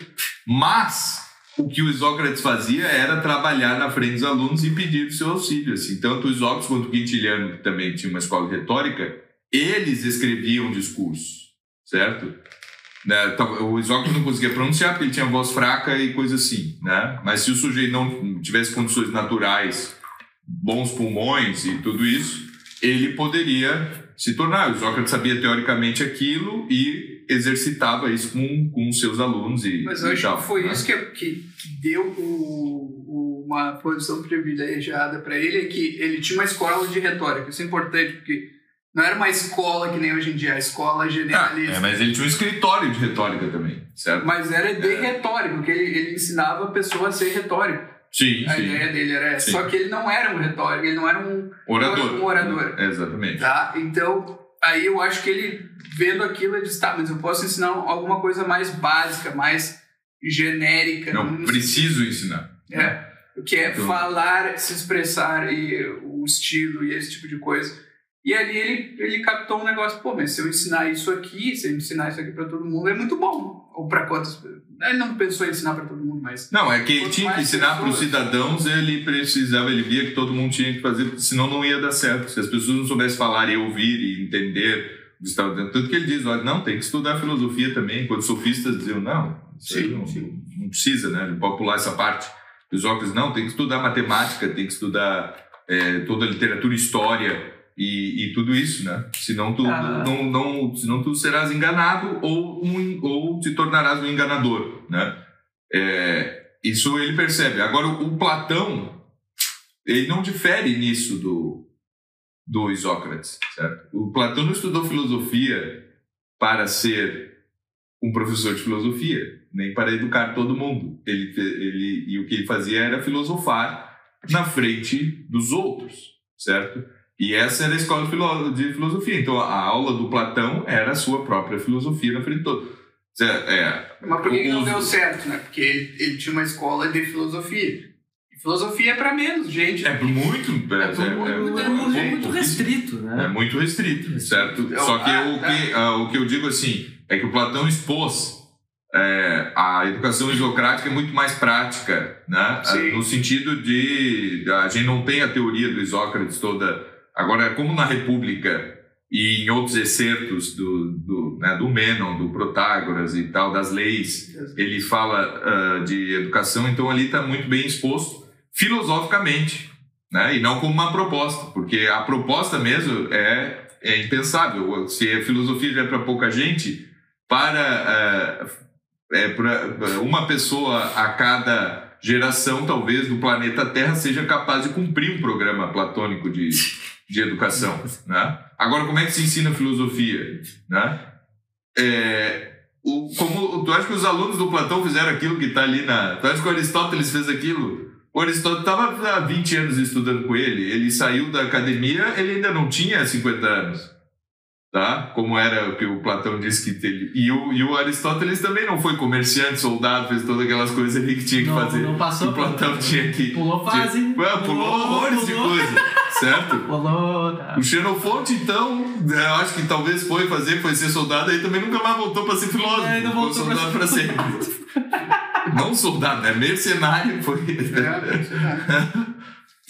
Mas o que o Isócrates fazia era trabalhar na frente dos alunos e pedir o seu auxílio. Assim. Tanto o Isócrates quanto o Quintiliano, que também tinha uma escola de retórica, eles escreviam discursos, certo? Né, então, O Isócrates não conseguia pronunciar porque ele tinha voz fraca e coisa assim, né? Mas se o sujeito não tivesse condições naturais, bons pulmões e tudo isso, ele poderia se tornar. O Isócrates sabia teoricamente aquilo e exercitava isso com, com os seus alunos e Mas eu e acho tal, que foi né? isso que, que, deu o- uma posição privilegiada para ele, é que ele tinha uma escola de retórica. Isso é importante, porque não era uma escola que nem hoje em dia, a escola Ah, generalista. é, mas ele tinha um escritório de retórica também, certo? Mas era de É. retórica, porque ele, ele ensinava a pessoa a ser retórico. Sim, A sim. ideia dele era essa. Sim. Só que ele não era um retórico, ele não era um, Orador. um orador. Exatamente. Tá? Então, aí eu acho que ele, vendo aquilo, ele disse, tá, mas eu posso ensinar alguma coisa mais básica, mais genérica. Não, preciso ensinar. É, que é Então- falar, se expressar e o estilo e esse tipo de coisa. E ali ele, ele captou um negócio, pô, mas se eu ensinar isso aqui, se eu ensinar isso aqui pra todo mundo, é muito bom. Ou pra quantas? Ele não pensou em ensinar pra todo mundo, mas. Não, é que ele tinha que ensinar para os cidadãos, ele precisava, ele via que todo mundo tinha que fazer, senão não ia dar certo. Se as pessoas não soubessem falar e ouvir e entender o que estava dentro. Tanto que ele diz, olha, não, tem que estudar filosofia também, enquanto os sofistas diziam, não, Sim, não, sim. não precisa, né? Não pode pular essa parte. Os óculos, não, tem que estudar matemática, tem que estudar é, toda a literatura, história e, e tudo isso, né? Senão tu, Ah. não, não, senão tu serás enganado ou, um, ou te tornarás um enganador, né? É, isso ele percebe. Agora, o Platão, ele não difere nisso do, do Isócrates, certo? O Platão não estudou filosofia para ser um professor de filosofia, nem para educar todo mundo. Ele, ele, e o que ele fazia era filosofar na frente dos outros, certo? E essa era a escola de filo- de filosofia. Então, a aula do Platão era a sua própria filosofia na frente de todos. É, é, Mas por que, que não deu certo, né? Porque ele, ele tinha uma escola de filosofia. Filosofia é pra menos gente. É muito. É, É é- muito- é- É é muito, restrito, É né? muito restrito, certo? Eu- Só que, ah, o, que ah, o que eu digo assim é que o Platão expôs é, a educação isocrática é muito mais prática, né? Sim. No sentido de a gente não tem a teoria do Isócrates toda. Agora, como na República e em outros excertos do, do, né, do Mênon, do Protágoras e tal, das leis, ele fala ah, de educação, então ali está muito bem exposto filosoficamente, né? E não como uma proposta, porque a proposta mesmo é, é impensável. Se a filosofia é para pouca gente, para é, é para uma pessoa a cada geração, talvez, do planeta Terra seja capaz de cumprir um programa platônico de, de educação, né? Agora, como é que se ensina filosofia, né? É, o, como tu acha que os alunos do Platão fizeram aquilo que está ali na. Tu acha que o Aristóteles fez aquilo? O Aristóteles estava há 20 anos estudando com ele. Ele saiu da academia, ele ainda não tinha 50 anos. Tá? Como era o que o Platão disse que ele. E o, e o Aristóteles também não foi comerciante, soldado, fez todas aquelas coisas ali que tinha que Não, fazer. não passou o Platão por- tinha que. Pulou fase. tinha- Ué, pulou horrores de pulou. coisa, certo? Pulou, tá. O Xenofonte, então, eu acho que talvez foi fazer, foi ser soldado, aí também nunca mais voltou para ser filósofo. É, não voltou pra soldado ser para sempre. Não soldado, né? Mercenário foi. É, lá.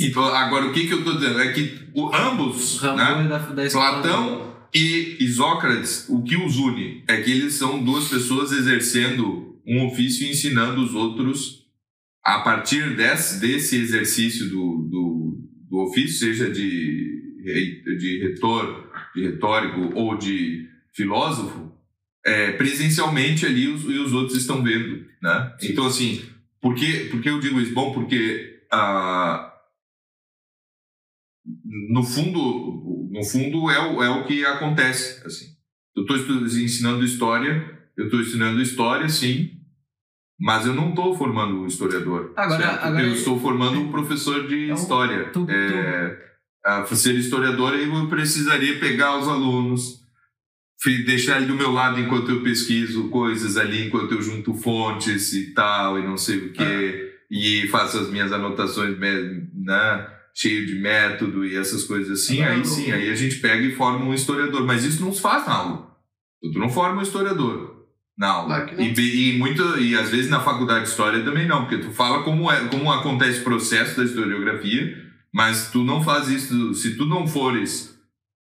Então, agora, o que, que eu tô dizendo? É que o, ambos, Rambo né? é da, da. Platão e Isócrates, o que os une é que eles são duas pessoas exercendo um ofício e ensinando os outros a partir desse, desse exercício do, do, do ofício, seja de, de retor, de retórico ou de filósofo, é, presencialmente ali os, e os outros estão vendo, né? Então, assim, por que, por que eu digo isso? Bom, porque ah, no fundo, no fundo é o, é o que acontece, assim. Eu estou ensinando história, eu estou ensinando história, sim, mas eu não estou formando um historiador. Agora- certo? agora- eu estou formando um professor de É história. tu- tu- É, a ser historiador, eu precisaria pegar os alunos, deixar ele do meu lado enquanto eu pesquiso coisas ali, enquanto eu junto fontes e tal, e não sei o quê, e faço as minhas anotações, né? Cheio de método e essas coisas assim, aí sim, aí a gente pega e forma um historiador. Mas isso não se faz na aula. Tu não forma um historiador na aula. Claro. E, e, muito, e às vezes na faculdade de história também não, porque tu fala como, é, como acontece o processo da historiografia, mas tu não faz isso. Se tu não fores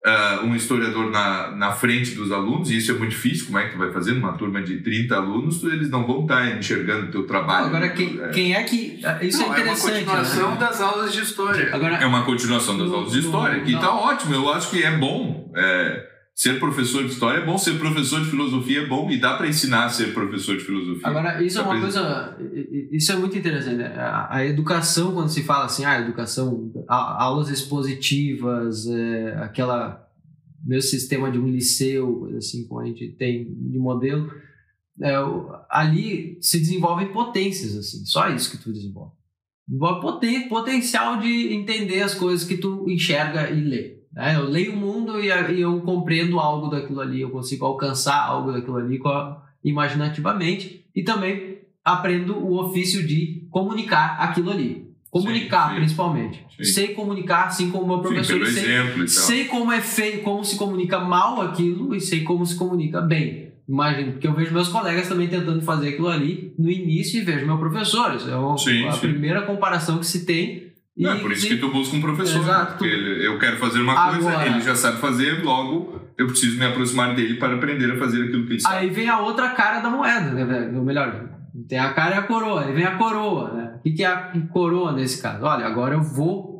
ah, um historiador na, na frente dos alunos, e isso é muito difícil, como é que tu vai fazer numa turma de 30 alunos, tu- eles não vão estar enxergando o teu trabalho. Agora, quem, É. quem é que. Isso Não, é interessante. uma continuação né? das aulas de história. Agora, É uma continuação das No- aulas de no- história, que não. tá ótimo. Eu acho que é bom. é, ser professor de história é bom, ser professor de filosofia é bom e dá para ensinar a ser professor de filosofia. Agora, isso é Tá uma coisa. Isso é muito interessante. né? A, a educação, quando se fala assim, ah, educação, a- aulas expositivas, é, aquela. Meu sistema de um liceu, assim, como a gente tem de modelo, é, ali se desenvolvem potências, assim, só isso que tu desenvolve. Desenvolve poten, potencial de entender as coisas que tu enxerga e lê. Né? Eu leio o mundo e, e eu compreendo algo daquilo ali, eu consigo alcançar algo daquilo ali imaginativamente e também aprendo o ofício de comunicar aquilo ali. Comunicar, Sim, sim. principalmente. Sim. Sei comunicar, assim como o meu Sim, professor, e sei, exemplo e tal. sei como é feio, como se comunica mal aquilo e sei como se comunica bem. Imagino, porque eu vejo meus colegas também tentando fazer aquilo ali no início e vejo meu professor. Isso é uma- Sim, a sim. primeira comparação que se tem. E, é por isso que tu busca um professor. Exato. Porque ele- eu quero fazer uma coisa, Agora- ele já sabe fazer, logo eu preciso me aproximar dele para aprender a fazer aquilo que ele sabe. Aí vem a outra cara da moeda, né, velho? Ou melhor, tem a cara e a coroa. Aí vem a coroa, né? O que é a coroa nesse caso? Olha, agora eu vou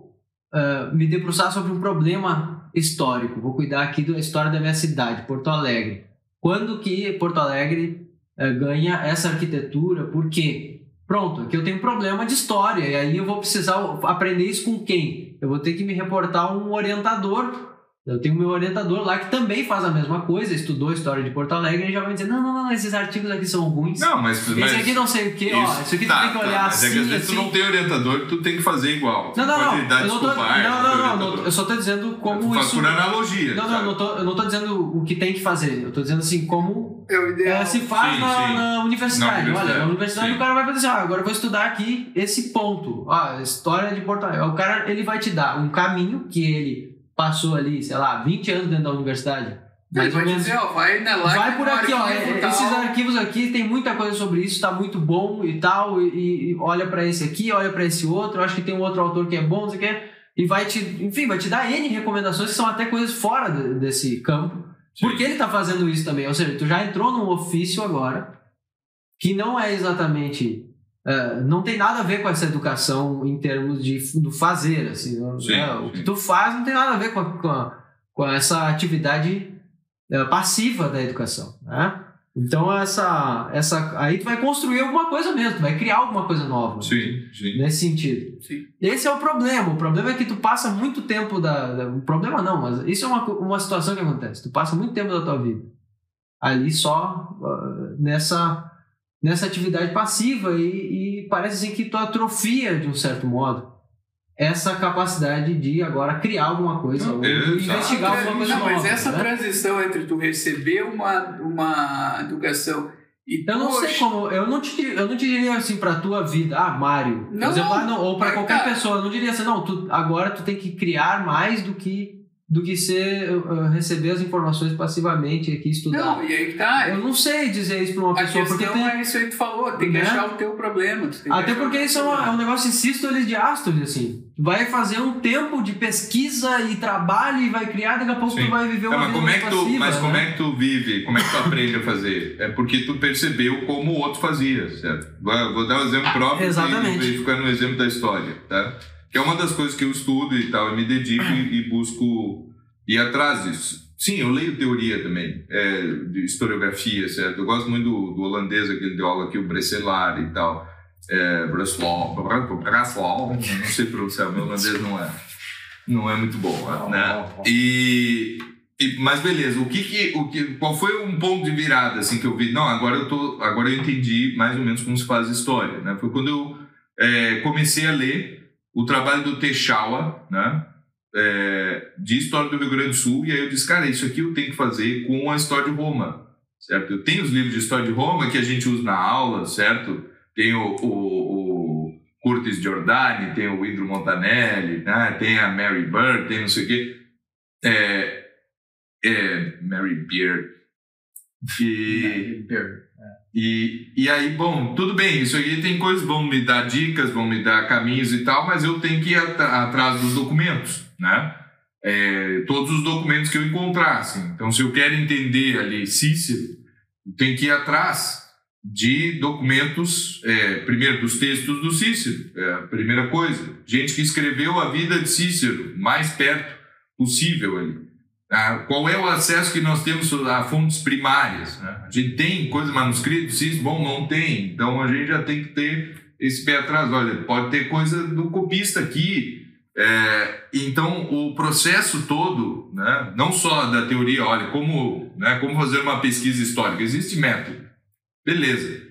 ah, me debruçar sobre um problema histórico. Vou cuidar aqui da história da minha cidade, Porto Alegre. Quando que Porto Alegre eh, ganha essa arquitetura? Por quê? Pronto, aqui eu tenho um problema de história, e aí eu vou precisar aprender isso com quem? Eu vou ter que me reportar a um orientador eu tenho meu orientador lá que também faz a mesma coisa, estudou história de Porto Alegre e já vai dizer: não, não, não, esses artigos aqui são ruins. Não, mas. Esse mas aqui não sei o quê, ó. Isso aqui tá, tu tem que tá, olhar mas assim. é que às vezes assim. tu não tem orientador, tu tem que fazer igual. Não, não, não. Eu não, tô, ah, não, eu não, não, não, Eu só tô dizendo como Tu faz isso. por analogia. Não, não, não, tô, eu não tô dizendo o que tem que fazer. Eu tô dizendo assim, como É o ideal. é, se faz Sim, na, sim. na universidade. Na universidade, Olha, na universidade sim. o cara vai fazer assim, ah, agora eu vou estudar aqui esse ponto. Ah, história de Porto Alegre. O cara, ele vai te dar um caminho que ele passou ali, sei lá, 20 anos dentro da universidade. Ou vai menos. dizer, ó, vai na lá Vai por aqui, ó. é. Esses arquivos aqui tem muita coisa sobre isso, tá muito bom e tal. E, e olha pra esse aqui, olha pra esse outro. Acho que tem um outro autor que é bom, não sei o quê. E vai te, enfim, vai te dar N recomendações que são até coisas fora de- desse campo. Sim. Porque ele tá fazendo isso também. Ou seja, tu já entrou num ofício agora que não é exatamente. Eh, não tem nada a ver com essa educação em termos de do fazer, assim. não- Sim, né? O sim. que tu faz não tem nada a ver com, a- com, a- com essa atividade eh, passiva da educação, né? Então essa, essa, aí tu vai construir alguma coisa mesmo, tu vai criar alguma coisa nova. Sim, sim. Nesse sentido. Sim. Esse é o problema. O problema é que tu passa muito tempo da. da- o problema não, mas isso é uma, uma situação que acontece. Tu passa muito tempo da tua vida ali só ah, nessa, nessa atividade passiva e, e parece assim que tu atrofia, de um certo modo, essa capacidade de agora criar alguma coisa ou investigar alguma coisa não, nova. mas essa né? transição entre tu receber uma, uma educação e Eu não tu sei como, eu não te, eu não te diria assim pra tua vida, ah, Mário, Não, exemplo, não. ah, ou pra Mas, qualquer cara- pessoa, eu não diria assim, não, tu, agora tu tem que criar mais do que do que ser uh, receber as informações passivamente aqui estudar. Não, e aí que tá. Eu não sei dizer isso pra uma a pessoa, porque tem, é isso aí que tu falou, tem que Né? achar o teu problema. tu tem que até porque isso é, uma- é um negócio insístole de ástole, assim. Tu vai fazer um tempo de pesquisa e trabalho e vai criar, daqui a pouco Sim. tu vai viver Tá, uma mas vida como é que tu, passiva, mas como né? é que tu vive, como é que tu aprende a fazer? É porque tu percebeu como o outro fazia, certo? Vou, vou dar um exemplo próprio Exatamente. e, e ficar no exemplo da história, tá? Que é uma das coisas que eu estudo e tal, eu me dedico e, e busco ir atrás disso. Sim, eu leio teoria também, é, de historiografia, certo? Eu gosto muito do, do holandês, aquele aula aqui, o Brecelar e tal. É, Breslau, Breslau, não sei pronunciar, meu holandês não é, não é muito bom, né? E, e- mas beleza, o que que, o que, qual foi um ponto de virada assim que eu vi? Não, agora eu tô, agora eu entendi mais ou menos como se faz história, né? Foi quando eu é, comecei a ler o trabalho do Teixeira, né? É, de história do Rio Grande do Sul e aí eu disse, cara, isso aqui eu tenho que fazer com a história de Roma, certo? Eu tenho os livros de história de Roma que a gente usa na aula, certo? Tem o, o, o Curtis Giordani, tem o Indro Montanelli, né? Tem a Mary Bird, tem não sei o quê. É, é, Mary Beard. E, e, e aí, bom, tudo bem, isso aí tem coisas, vão me dar dicas, vão me dar caminhos e tal, mas eu tenho que ir at- atrás dos documentos, né? É, todos os documentos que eu encontrasse. Então, se eu quero entender ali Cícero, eu tenho que ir atrás de documentos, é, primeiro dos textos do Cícero, é a primeira coisa. Gente que escreveu a vida de Cícero mais perto possível ali. Ah, qual é o acesso que nós temos a fontes primárias? né? A gente tem coisa manuscrita, Cícero? Bom, não tem. Então a gente já tem que ter esse pé atrás. Olha, pode ter coisa do copista aqui. É, então o processo todo, né, não só da teoria, olha, como, né, como fazer uma pesquisa histórica, existe método. Beleza.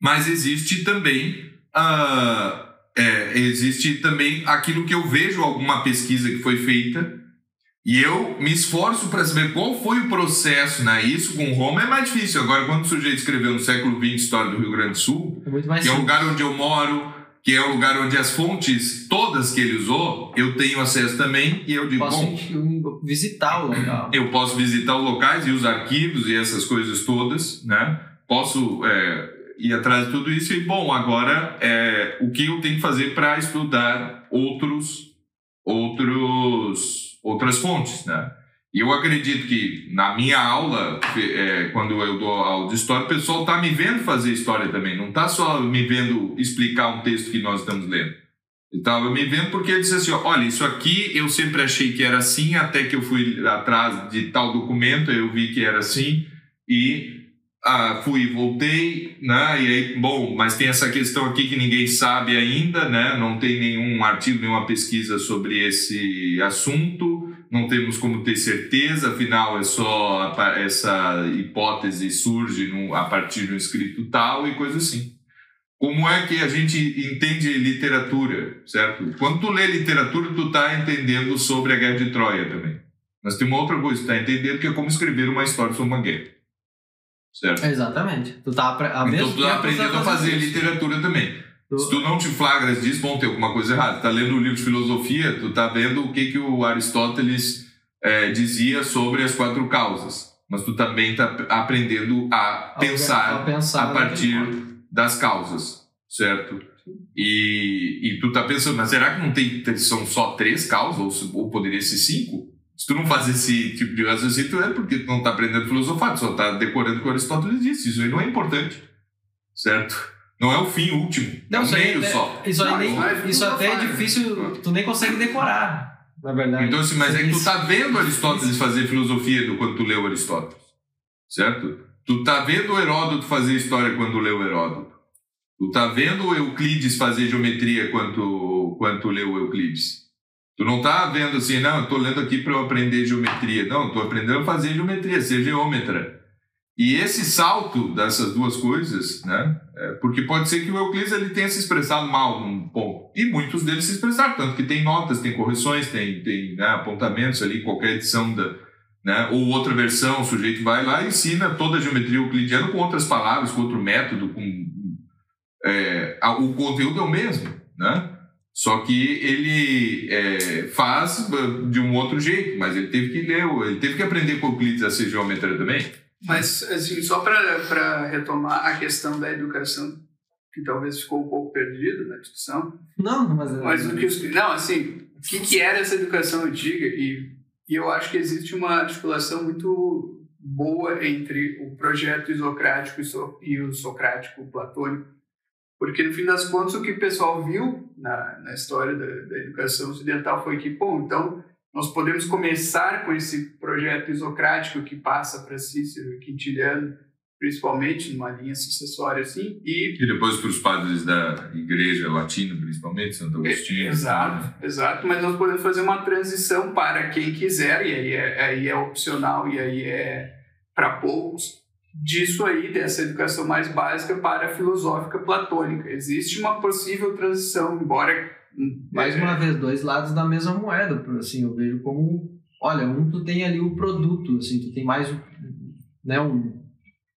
Mas existe também ah, é, existe também aquilo que eu vejo alguma pesquisa que foi feita e eu me esforço para saber qual foi o processo, né? Isso com Roma é mais difícil. Agora, quando o sujeito escreveu no século XX História do Rio Grande do Sul, É muito mais que é o simples. lugar onde eu moro, que é o lugar onde as fontes todas que ele usou, eu tenho acesso também e eu digo, Posso bom, visitar o local. eu posso visitar os locais e os arquivos e essas coisas todas, né? Posso é, ir atrás de tudo isso e, bom, agora é, o que eu tenho que fazer para estudar outros, outros, outras fontes, né? E eu acredito que na minha aula, é, quando eu dou aula de história, o pessoal está me vendo fazer história também. Não está só me vendo explicar um texto que nós estamos lendo. Ele estava me vendo porque ele disse assim: olha, isso aqui eu sempre achei que era assim, até que eu fui atrás de tal documento, eu vi que era assim, e ah, fui voltei, né? E aí, bom, mas tem essa questão aqui que ninguém sabe ainda, né? Não tem nenhum artigo, nenhuma pesquisa sobre esse assunto, não temos como ter certeza, afinal é só essa hipótese surge a partir de um escrito tal e coisa assim. Como é que a gente entende literatura, certo? Quando tu lê literatura, tu tá entendendo sobre a Guerra de Troia também. Mas tem uma outra coisa, tu tá entendendo que é como escrever uma história sobre uma guerra. Certo? Exatamente. Tu tá ao Então tu tá aprendendo a fazer literatura também. Tu- Se tu não te flagras disso, bom, tem alguma coisa errada. Tu tá lendo um livro de filosofia, tu tá vendo o que, que o Aristóteles eh, dizia sobre as quatro causas. Mas tu também tá aprendendo a ao- pensar ao pensar a partir das causas, certo? E, e tu tá pensando, mas será que não tem são só três causas ou, ou poderia ser cinco? Se tu não faz esse tipo de raciocínio, é porque tu não tá aprendendo a filosofar, tu só tá decorando o que o Aristóteles disse. Isso aí não é importante, certo? Não é o fim último, Não, é um isso aí meio até- só. Isso, aí Não, nem- isso não é isso até é né? difícil, tu nem consegue decorar, na verdade. Então, assim, mas é que tu Isso- tá vendo Aristóteles fazer filosofia do quando tu leu Aristóteles, certo? Tu tá vendo o Heródoto fazer história quando leu Heródoto. Tu tá vendo o Euclides fazer geometria quando, quando tu leu Euclides. Tu não tá vendo assim, não, eu tô lendo aqui para eu aprender geometria. Não, tô aprendendo a fazer geometria, ser geômetra. E esse salto dessas duas coisas, né? é, porque pode ser que o Euclides ele tenha se expressado mal num ponto. E muitos deles se expressaram, tanto que tem notas, tem correções, tem, tem né, apontamentos ali, qualquer edição da. Né, ou outra versão, o sujeito vai lá e ensina toda a geometria euclidiana com outras palavras, com outro método, com. é, o conteúdo é o mesmo, né? Só que ele é, faz uh, de um outro jeito, mas ele teve que ler, ele teve que aprender com Euclides a ser geômetra também. Mas, assim, só para retomar a questão da educação, que talvez ficou um pouco perdido na discussão, Não, mas... mas o que não, assim, o que, que era essa educação antiga? E, e eu acho que existe uma articulação muito boa entre o projeto isocrático e, so, e o socrático platônico, porque no fim das contas o que o pessoal viu na, na história da, da educação ocidental foi que, bom, então nós podemos começar com esse projeto isocrático que passa para Cícero e Quintiliano, principalmente numa linha sucessória assim, e E depois para os padres da igreja latina, principalmente, Santo Agostinho. Exato, exato, mas nós podemos fazer uma transição para quem quiser, e aí é, aí é opcional, e aí é para poucos, disso aí, dessa educação mais básica para a filosófica platônica. Existe uma possível transição, embora. Mais é, uma vez, dois lados da mesma moeda, por assim, eu vejo como, olha, um tu tem ali o produto, assim, tu tem mais né, um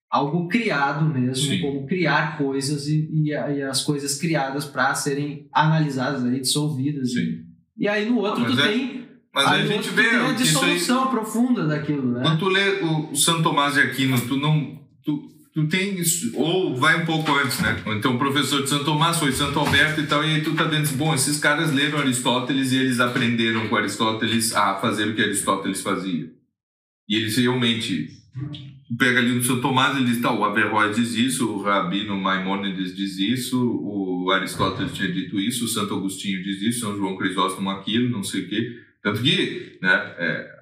algo criado mesmo, Sim. como criar coisas e, e, e as coisas criadas para serem analisadas, ali, dissolvidas. Sim. E aí no outro Mas tu é- tem, Mas aí a gente vê tem a isso aí dissolução profunda daquilo, né? Quando tu lê o, o Santo Tomás de Aquino, tu não. Tu, tu tem isso, ou vai um pouco antes, né? Então, o professor de Santo Tomás foi Santo Alberto e tal, e aí tu tá vendo assim, bom, esses caras leram Aristóteles e eles aprenderam com Aristóteles a fazer o que Aristóteles fazia. E eles realmente. Pega ali no Santo Tomás, ele diz, tá, o Averroes diz isso, o Rabino Maimônides diz isso, o Aristóteles tinha dito isso, o Santo Agostinho diz isso, São João Crisóstomo aquilo, não sei o quê. Tanto que, né, é,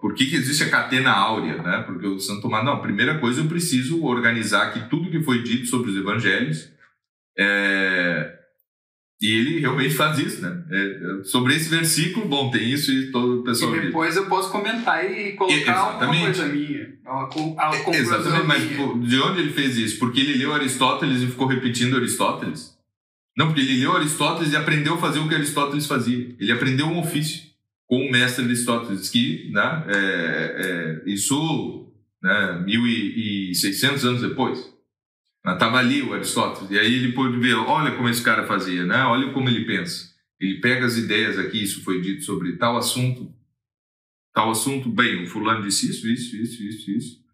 Por que, que existe a catena áurea? Né? Porque o Santo Tomás, não, primeira coisa eu preciso organizar aqui tudo que foi dito sobre os evangelhos. é, E ele realmente faz isso, né? É, sobre esse versículo, bom, tem isso e todo o pessoal E diz. depois eu posso comentar e colocar alguma coisa minha. Conclusão Exatamente, mas minha. de onde ele fez isso? Porque ele leu Aristóteles e ficou repetindo Aristóteles? Não, porque ele leu Aristóteles e aprendeu a fazer o que Aristóteles fazia. Ele aprendeu um ofício com o mestre Aristóteles, que, né, é, é, isso, né, 1600 anos depois. Estava ali o Aristóteles. E aí ele pôde ver, olha como esse cara fazia, né? olha como ele pensa. Ele pega as ideias aqui, isso foi dito sobre tal assunto, tal assunto, bem, o fulano disse isso, isso, isso, isso, isso.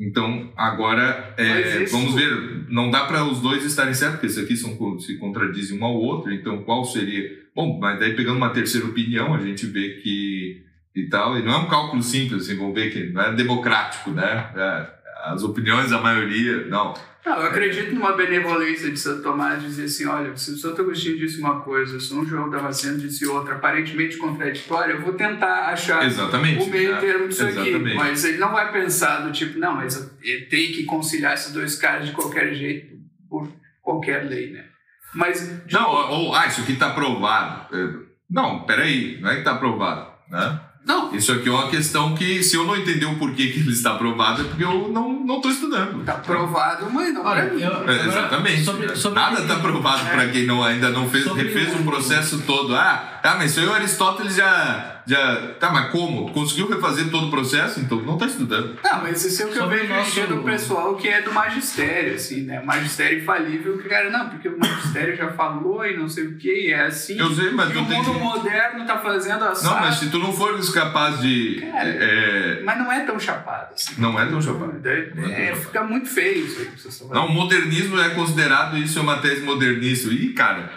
Então, agora, é, isso- vamos ver, não dá para os dois estarem certos, porque esses aqui são, se contradizem um ao outro, então qual seria... Bom, mas daí pegando uma terceira opinião, a gente vê que e tal, e não é um cálculo simples, assim, vamos ver que não é democrático, né? É, as opiniões da maioria. Não. Não, eu acredito numa benevolência de Santo Tomás dizer assim, olha, se o Santo Agostinho disse uma coisa, São João Damasceno disse outra, aparentemente contraditória, eu vou tentar achar Exatamente. o meio né? termo disso aqui. Exatamente. Mas ele não vai pensar do tipo, não, mas ele tem que conciliar esses dois caras de qualquer jeito, por qualquer lei, né? Mas, Não, novo, ou, ah, isso aqui tá aprovado. É, Não, peraí, não é que tá aprovado, né? Não, Isso aqui é uma questão que, se eu não entender o porquê que ele está aprovado, é porque eu não, não tô estudando. tá provado, mas não Olha, mim. eu, É, agora, exatamente. Sobre, sobre Nada está aprovado É. para quem não, ainda não fez, refez o- um processo todo. Ah, tá, mas isso aí o Aristóteles já, já. Tá, mas como? Conseguiu refazer todo o processo? Então não está estudando. Não, mas isso é o que eu Sobre vejo nosso- do pessoal que é do magistério, assim, né? Magistério infalível, que cara, não, porque o magistério já falou e não sei o que, e é assim. Eu sei, mas e o mundo que. moderno tá fazendo assim. Não, mas se tu não fores capaz de. Cara, é, Mas não é tão chapado assim. Não é tão chapado. É, Não é tão é, chapado. fica muito feio isso aí que vocês estão Não, o falando. modernismo é considerado isso é uma tese modernista. Ih, cara.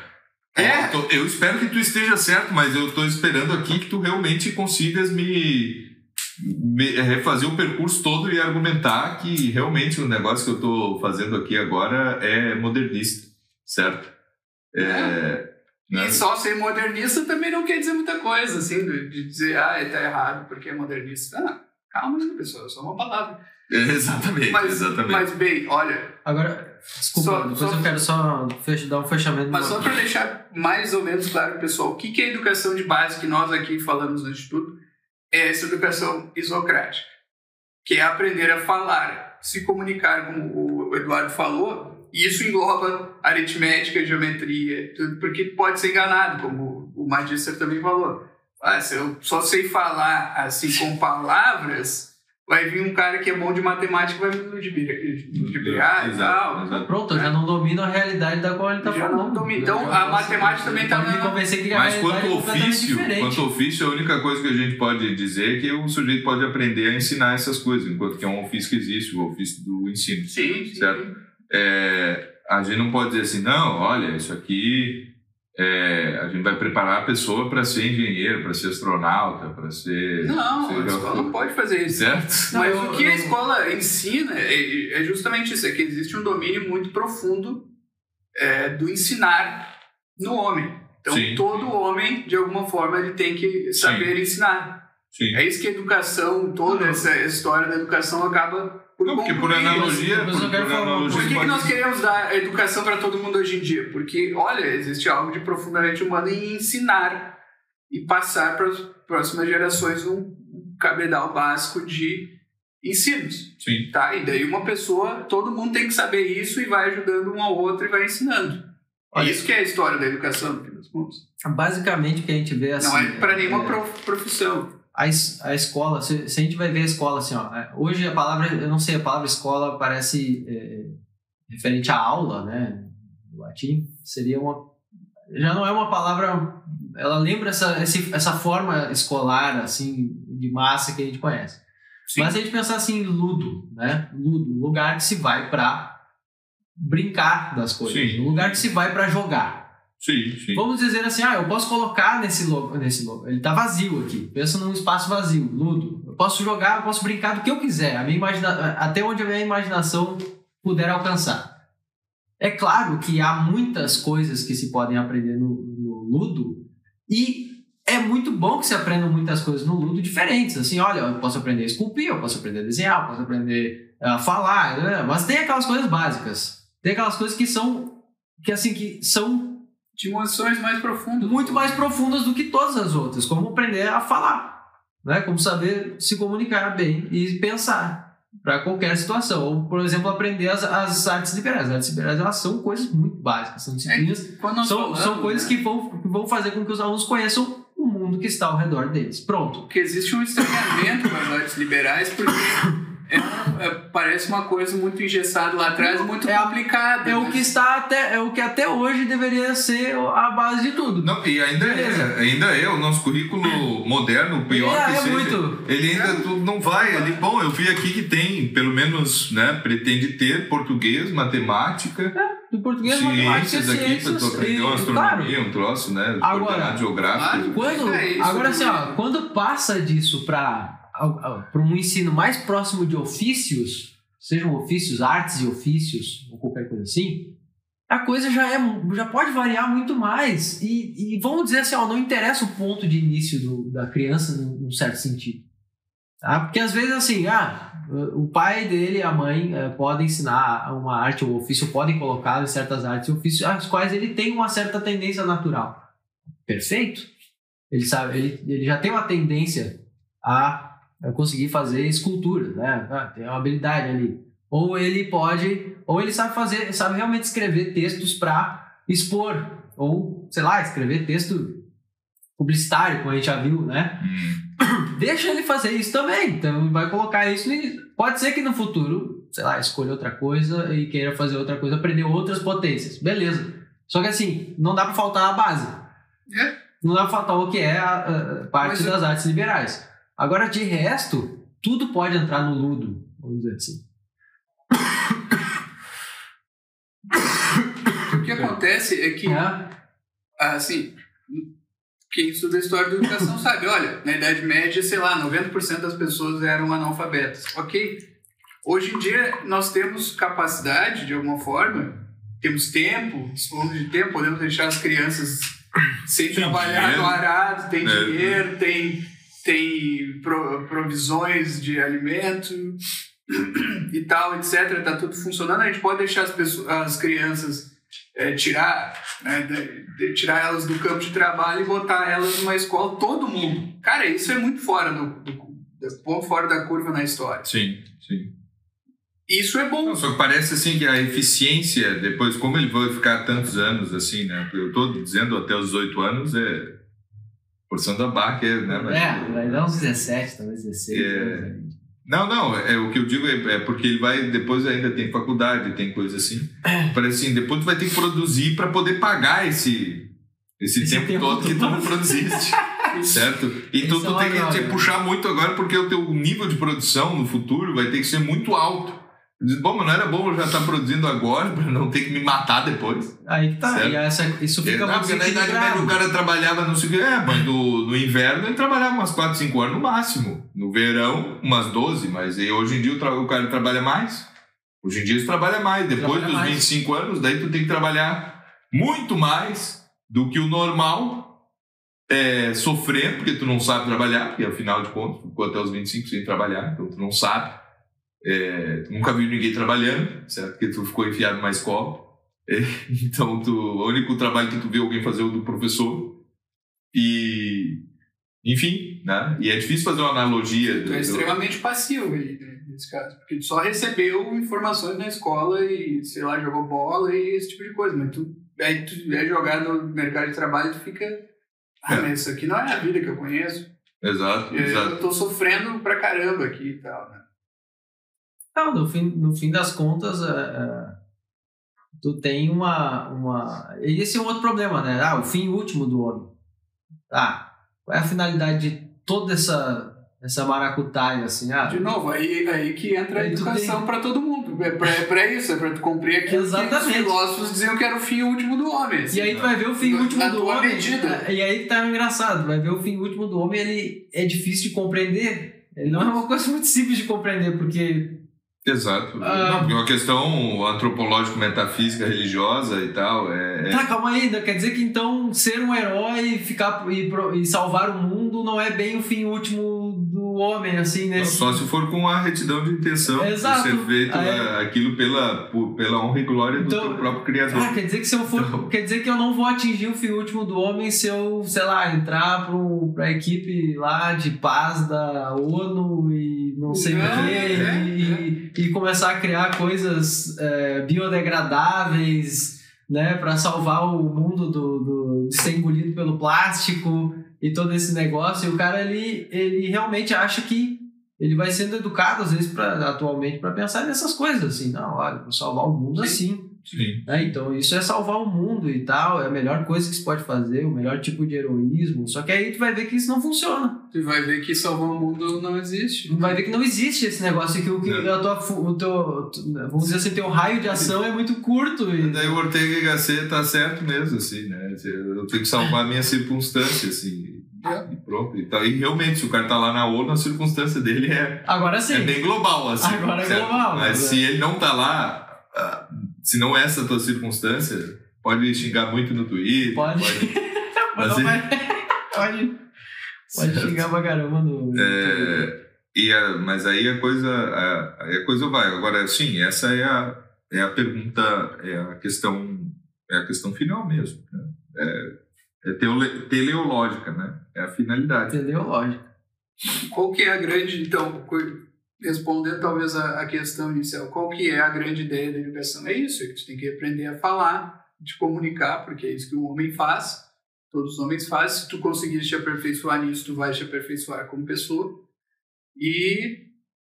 É. tô- eu espero que tu esteja certo, mas eu estou esperando aqui que tu realmente consigas me, me- refazer o percurso todo e argumentar que realmente o negócio que eu estou fazendo aqui agora é modernista, certo? É, né? E só ser modernista também não quer dizer muita coisa, assim, de dizer, ah, ele tá errado porque é modernista. Ah, calma, pessoal, é só uma palavra. Exatamente, Mas, exatamente. mas bem, olha, Agora, desculpa, Só- depois só- eu quero só fech- dar um fechamento. Mas só para deixar mais ou menos claro, pessoal, o que que é a educação de base que nós aqui falamos no Instituto é essa educação isocrática, que é aprender a falar, se comunicar, como o Eduardo falou, e isso engloba aritmética, geometria, tudo, porque pode ser enganado, como o Magister também falou. Ah, se eu só sei falar assim com palavras, vai vir um cara que é bom de matemática e vai me ludibriar e Exato, tal. exato. Pronto, eu já não domino a realidade da qual ele está falando. não. Então, a matemática também tá pode me convencer que a Mas quanto é ofício, diferente. quanto ofício, a única coisa que a gente pode dizer é que o sujeito pode aprender a ensinar essas coisas, enquanto que é um ofício que existe, o ofício do ensino. Sim, sim. Certo. É, a gente não pode dizer assim, não, olha, isso aqui é, a gente vai preparar a pessoa para ser engenheiro, para ser astronauta, para ser. Não, ser a escola não pode fazer isso. Certo? Mas Não, eu- o que a eu- escola ensina é, é justamente isso, é que existe um domínio muito profundo é, do ensinar no homem. Então, Sim. todo homem, de alguma forma, ele tem que saber ensinar. Sim. É isso que a educação, toda essa história da educação acaba por Não, porque por analogia, por, por analogia Por que, que nós queremos dar a educação para todo mundo hoje em dia? Porque, olha, existe algo de profundamente humano em ensinar e passar para as próximas gerações um, cabedal básico de ensinos. Sim. Tá? E daí uma pessoa, todo mundo tem que saber isso e vai ajudando um ao outro e vai ensinando. Olha- é isso que é a história da educação, no fim das contas. Basicamente, o que a gente vê assim. Não é para nenhuma é- prof- profissão. A, a escola, se, se a gente vai ver a escola assim, ó, é, hoje a palavra, eu não sei, a palavra escola parece é, referente à aula, né, no latim, seria uma, já não é uma palavra, ela lembra essa, essa forma escolar, assim, de massa que a gente conhece. Sim. Mas se a gente pensar assim, ludo, né, ludo, um lugar que se vai para brincar das coisas, Sim. um lugar que se vai para jogar. Sim, sim. Vamos dizer assim, ah, eu posso colocar nesse logo, nesse logo. Ele tá vazio aqui. Pensa num espaço vazio, ludo. Eu posso jogar, eu posso brincar do que eu quiser, a minha imagina... até onde a minha imaginação puder alcançar. É claro que há muitas coisas que se podem aprender no, no ludo e é muito bom que se aprendam muitas coisas no ludo diferentes. Assim, olha, eu posso aprender a esculpir, eu posso aprender a desenhar, eu posso aprender a falar, né? mas tem aquelas coisas básicas. Tem aquelas coisas que são que assim que são Dimensões mais profundas. muito mais profundas do que todas as outras, como aprender a falar, né? Como saber se comunicar bem e pensar para qualquer situação. Ou, por exemplo, aprender as, as artes liberais. As artes liberais elas são coisas muito básicas, são disciplinas, Quando nós são, falamos, são coisas né, que vão, que vão fazer com que os alunos conheçam o mundo que está ao redor deles. Pronto. que existe um estranhamento com as artes liberais porque é é- parece uma coisa muito engessada lá atrás, muito É complicada. É o mas- que está até é o que até hoje deveria ser a base de tudo. Não, e ainda é, ainda é o nosso currículo moderno, pior É, que é seja. muito. Ele ainda tu- não vai ali. Bom, eu vi aqui que tem, pelo menos, né, pretende ter português, matemática, Do português, matemática, ciências aqui, para tu ciências, aprender uma e, astronomia, claro, um troço, né? Agora, claro. Quando, É isso, agora né? assim, ó, quando passa disso para para um ensino mais próximo de ofícios, sejam ofícios, artes e ofícios, ou qualquer coisa assim, a coisa já, é, já pode variar muito mais. E, e vamos dizer assim, ó, não interessa o ponto de início do, da criança num, num certo sentido. Tá? Porque às vezes assim, ah, o pai dele e a mãe eh, podem ensinar uma arte ou ofício, podem colocar em certas artes e ofícios, às quais ele tem uma certa tendência natural. Perfeito? Ele sabe, ele, ele já tem uma tendência a conseguir fazer escultura, né? Ah, tem uma habilidade ali. Ou ele pode, ou ele sabe fazer, sabe realmente escrever textos para expor, ou sei lá, escrever texto publicitário, como a gente já viu, né? Hum. Deixa ele fazer isso também. Então vai colocar isso. E pode ser que no futuro, sei lá, escolha outra coisa e queira fazer outra coisa, aprender outras potências. Beleza. Só que assim, não dá para faltar a base. É. Não dá pra faltar o que é a, a parte Mas eu- das artes liberais. Agora, de resto, tudo pode entrar no ludo, vamos dizer assim. O que acontece é que, É. assim, quem estuda a história da educação sabe, olha, na Idade Média, sei lá, 90% das pessoas eram analfabetas. Ok? Hoje em dia, nós temos capacidade, de alguma forma, temos tempo, dispomos de tempo, podemos deixar as crianças sem Tem trabalhar dinheiro. no arado, tem É. dinheiro, tem, tem pro- provisões de alimento e tal, etc. Tá tudo funcionando. A gente pode deixar as, pessoas, as crianças é, tirar, né, de- de- tirar elas do campo de trabalho e botar elas numa escola, todo mundo. Cara, isso é muito fora do, do, do ponto fora da curva na história. Sim, sim. Isso é bom. Não, só que parece assim que a eficiência, depois, como ele vai ficar tantos anos assim, né? Eu tô dizendo até os 18 anos é forçando a barra, é, né? Mas- É, vai dar uns 17, talvez 16. É. né? Não, não, é, o que eu digo é, é porque ele vai, depois ainda tem faculdade, tem coisa assim. Parece assim, depois tu vai ter que produzir para poder pagar esse, esse, Esse tempo, tempo todo que tu não produziste. certo? E tu, Esse é tu tem que te puxar muito agora porque o teu nível de produção no futuro vai ter que ser muito alto. Diz, bom, mas não era bom eu já estar produzindo agora para não ter que me matar depois. Aí que tá. E essa, isso fica muito porque na Idade Média o cara trabalhava não sei o que, é, mas no, no inverno ele trabalhava umas 4, 5 horas no máximo. No verão, umas 12, mas aí hoje em dia o, o cara trabalha mais. Hoje em dia você trabalha mais. Depois Trabalha dos mais. 25 anos, daí tu tem que trabalhar muito mais do que o normal, é, sofrendo, porque tu não sabe trabalhar, porque afinal de contas, ficou até os 25 sem trabalhar, então tu não sabe. É, nunca viu ninguém trabalhando, certo? Porque tu ficou enfiado numa escola. É, então, tu, o único trabalho que tu vê alguém fazer é o do professor. E, enfim, né? E é difícil fazer uma analogia. Tu do- é do- extremamente passivo aí, né, nesse caso. Porque tu só recebeu informações na escola e, sei lá, jogou bola e esse tipo de coisa. Mas tu, aí tu é jogado no mercado de trabalho e tu fica. Ah, É. mas isso aqui não é a vida que eu conheço. Exato, Eu, exato. eu tô sofrendo pra caramba aqui e tal, né? Não, no fim, no fim das contas, é, é, tu tem uma, uma. Esse é um outro problema, né? Ah, o fim último do homem. Ah, qual é a finalidade de toda essa, essa maracutaia, assim? Ah, De novo, aí, aí que entra a Aí tu educação pra todo mundo. É pra, é pra isso, é pra tu cumprir aquilo que os Exatamente. filósofos diziam que era o fim último do homem. assim. E aí tu vai ver o fim Na- último na do homem. medida. E aí que tá engraçado, vai ver o fim último do homem, ele é difícil de compreender. Ele não é uma coisa muito simples de compreender, porque. Exato. Ah. Não, porque é uma questão antropológica, metafísica, religiosa e tal. É, é- Tá, calma aí, ainda quer dizer que então ser um herói ficar, e, e salvar o mundo não é bem o fim último homem, assim, né? Só se for com a retidão de intenção Exato. de ser feito Aí- é, aquilo pela, por- pela honra e glória do Então- teu próprio Criador. Ah, quer dizer que se eu for. Então- Quer dizer que eu não vou atingir o fim último do homem se eu, sei lá, entrar pro, pra equipe lá de paz da ONU e não sei o quê, é, e, e começar a criar coisas é, biodegradáveis, né, para salvar o mundo do, do, de ser engolido pelo plástico e todo esse negócio. E o cara, ele, ele realmente acha que ele vai sendo educado, às vezes, pra, atualmente, para pensar nessas coisas, assim, não, olha, vou salvar o mundo assim. Sim. né? Então, isso é salvar o mundo e tal, é a melhor coisa que se pode fazer, o melhor tipo de heroísmo. Só que aí tu vai ver que isso não funciona. Tu vai ver que salvar o mundo não existe. Tu vai ver que não existe esse negócio que o que Não. a tua, o teu, vamos dizer assim, teu raio de ação é muito curto. E E, daí o Ortega y Gasset tá certo mesmo, assim, né? Eu tenho que salvar a minha circunstância, assim. E pronto. E, tá- e realmente, se o cara tá lá na ONU, a circunstância dele é, Agora sim. é bem global, assim. Agora é certo? global, Mas é. se ele não tá lá, ah, se não é essa a tua circunstância, pode xingar muito no Twitter. Pode. Fazer- pode, pode Certo. xingar pra caramba no. É, e a- mas aí a coisa, a, aí a coisa vai. Agora, sim, essa é a, é a pergunta, é a questão, é a questão final mesmo. Né? É, é teole- teleológica, né? É a finalidade. Entendeu? Lógico. Qual que é a grande, então, respondendo talvez a, a questão inicial, qual que é a grande ideia da educação? É isso, é que tu tem que aprender a falar, te comunicar, porque é isso que o homem faz, todos os homens fazem. Se tu conseguir te aperfeiçoar nisso, tu vai te aperfeiçoar como pessoa. E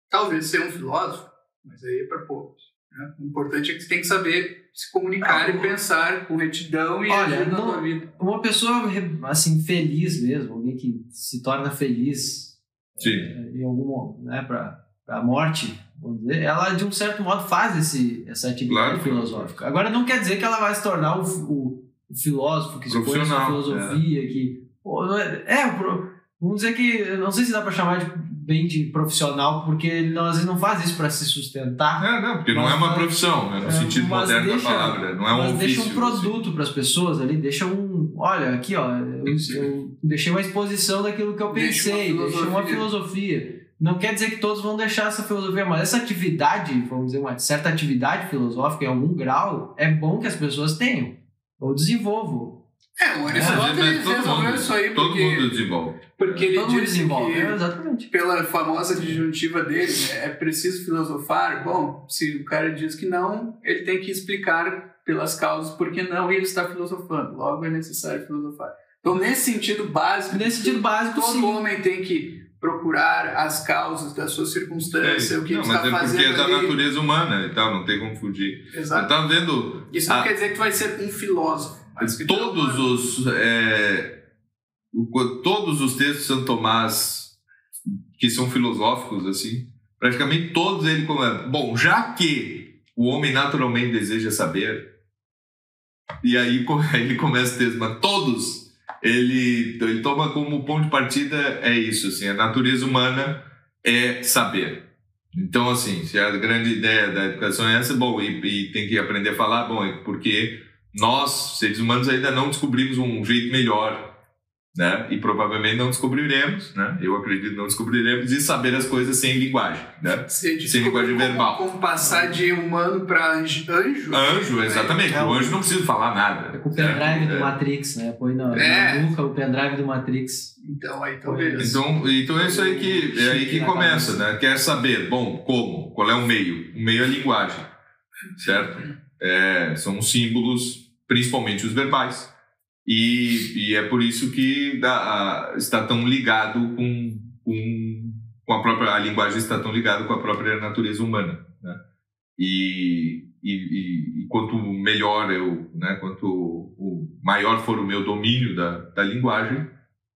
talvez ser um filósofo, mas aí é para poucos. né? O importante é que tu tem que saber se comunicar e pensar com retidão e Olha, agir na não- tua vida. Uma pessoa, assim, feliz mesmo, alguém que se torna feliz Sim. eh, em algum, né, pra, pra morte, vamos dizer, ela de um certo modo faz esse, essa atividade Claro. filosófica. Agora não quer dizer que ela vai se tornar o, o- o filósofo que expõe a sua filosofia, que... pô, não é, é, vamos dizer que, não sei se dá pra chamar de bem de profissional, porque ele não, às vezes não faz isso pra se sustentar, É, não, porque não é uma profissão, né, no é, sentido moderno deixa- da palavra. Não é um mas ofício. deixa um assim. produto para as pessoas ali, deixa um. Olha, aqui, ó, eu, eu deixei uma exposição daquilo que eu Deixa uma pensei, deixei uma filosofia. filosofia. Não quer dizer que todos vão deixar essa filosofia, mas essa atividade, vamos dizer, uma certa atividade filosófica em algum grau, é bom que as pessoas tenham, ou desenvolvam. É, o Aristóteles todo resolveu mundo- isso aí Todo porque, mundo desenvolve. porque ele Todo mundo disse desenvolve, que é, exatamente. pela famosa disjuntiva dele, né, é preciso filosofar. Bom, se o cara diz que não, ele tem que explicar pelas causas por que não e ele está filosofando. Logo é necessário filosofar. Então, nesse sentido básico, Nesse sentido básico, todo sim. homem tem que procurar as causas da sua circunstância, o que não, ele mas está é porque fazendo é da ali. natureza humana e tal, não tem como fugir. Você Exato. tá vendo Isso não quer dizer que tu vai ser um filósofo. Todos os é, todos os textos de Santo Tomás que são filosóficos assim praticamente todos ele começa bom já que o homem naturalmente deseja saber e aí ele começa o texto mas todos ele ele toma como ponto de partida é isso assim a natureza humana é saber. Então assim se a grande ideia da educação é essa bom e, e tem que aprender a falar bom é porque nós, seres humanos, ainda não descobrimos um jeito melhor, né? E provavelmente não descobriremos, né? Eu acredito que não descobriremos de saber as coisas sem linguagem, né? Sem linguagem como- verbal. Como passar de humano para anjo. anjo Anjo, exatamente. É, o anjo não precisa falar nada. É com o pendrive do É. Matrix, né? Põe na, É. na nuca o pendrive do Matrix. Então, aí talvez. Então, então é isso aí que, é aí que começa, cabeça. né? Quer saber, bom, como? Qual é o meio? O meio é a linguagem, certo? É, são os símbolos, principalmente os verbais. E, e é por isso que a- está tão ligado com, com, com a própria... A linguagem está tão ligada com a própria natureza humana, né? E, e, e, quanto melhor eu, né? Quanto o maior for o meu domínio da, da linguagem,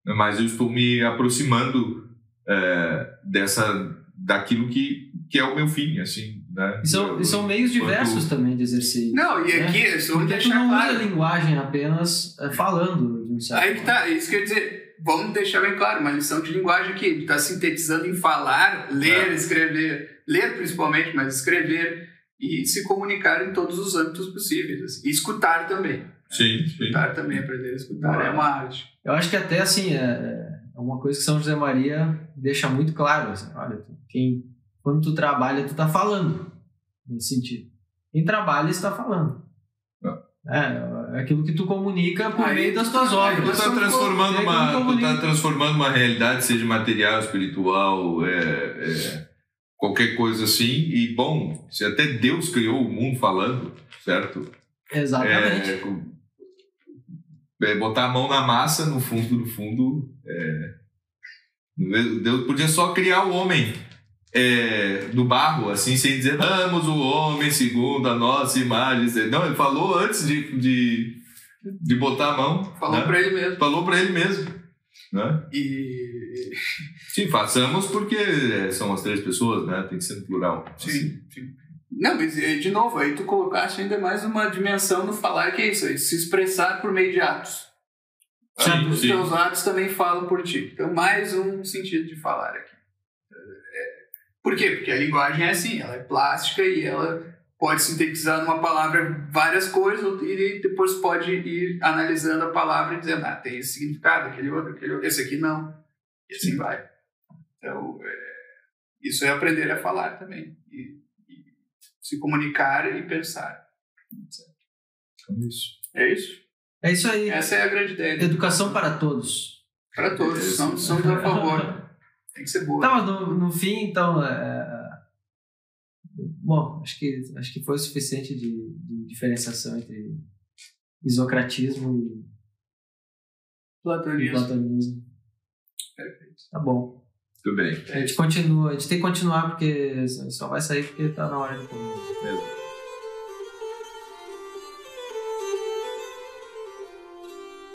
mas eu estou me aproximando é, dessa daquilo que, que é o meu fim assim né E são, Eu- e são meios quanto- diversos também de exercer. Não, e né? aqui, é só Porque tu deixar não claro. usa a linguagem apenas eh, falando, um Aí que tá, isso quer dizer, vamos deixar bem claro, uma lição de linguagem aqui, está sintetizando em falar, ler, É. escrever, ler principalmente, mas escrever e se comunicar em todos os âmbitos possíveis. assim. E escutar também. sim sim Escutar também, aprender a escutar é uma arte. Eu acho que até assim, é, é uma coisa que São José Maria deixa muito claro. Assim, olha, tu- quem, quando tu trabalha, tu tá falando. Nesse sentido. Quem trabalha está falando. É, é aquilo que tu comunica por Aí meio das tu tuas tá- obras. tu está são transformando uma é como tu tá transformando uma realidade seja material espiritual é, é, qualquer coisa assim e bom se até Deus criou o mundo falando certo Exatamente. É, é, botar a mão na massa, no fundo, no fundo, é, Deus podia só criar o homem é, do barro, assim, sem dizer, damos o homem segundo a nossa imagem. Não, ele falou antes de, de, de botar a mão. Falou né? pra ele mesmo. Falou para ele mesmo. Né? E. Sim, façamos porque é, são as três pessoas, né? Tem que ser no plural. assim. Sim, sim. Não, mas de novo, aí tu colocaste ainda mais uma dimensão no falar que é isso, aí, se expressar por meio de atos. Sim, Os sim. teus atos também falam por ti. Então, mais um sentido de falar aqui. É, Por quê? Porque a linguagem é assim, ela é plástica e ela pode sintetizar numa palavra várias coisas e depois pode ir analisando a palavra e dizendo, ah, tem esse significado, aquele outro, aquele outro, esse aqui não. E assim vai. Então, é, isso é aprender a falar também. E, e se comunicar e pensar. Isso. É isso. É isso aí. Essa é a grande ideia. Educação para todos. Para todos. Somos, somos a favor. Tem que ser boa. Tá, mas no, no fim, então. é, Bom, acho que, acho que foi o suficiente de, de diferenciação entre isocratismo e, e Platonismo. platonismo. Perfeito. Tá bom. Tudo bem. A gente continua, a gente tem que continuar porque só vai sair porque tá na hora de comer. Mesmo.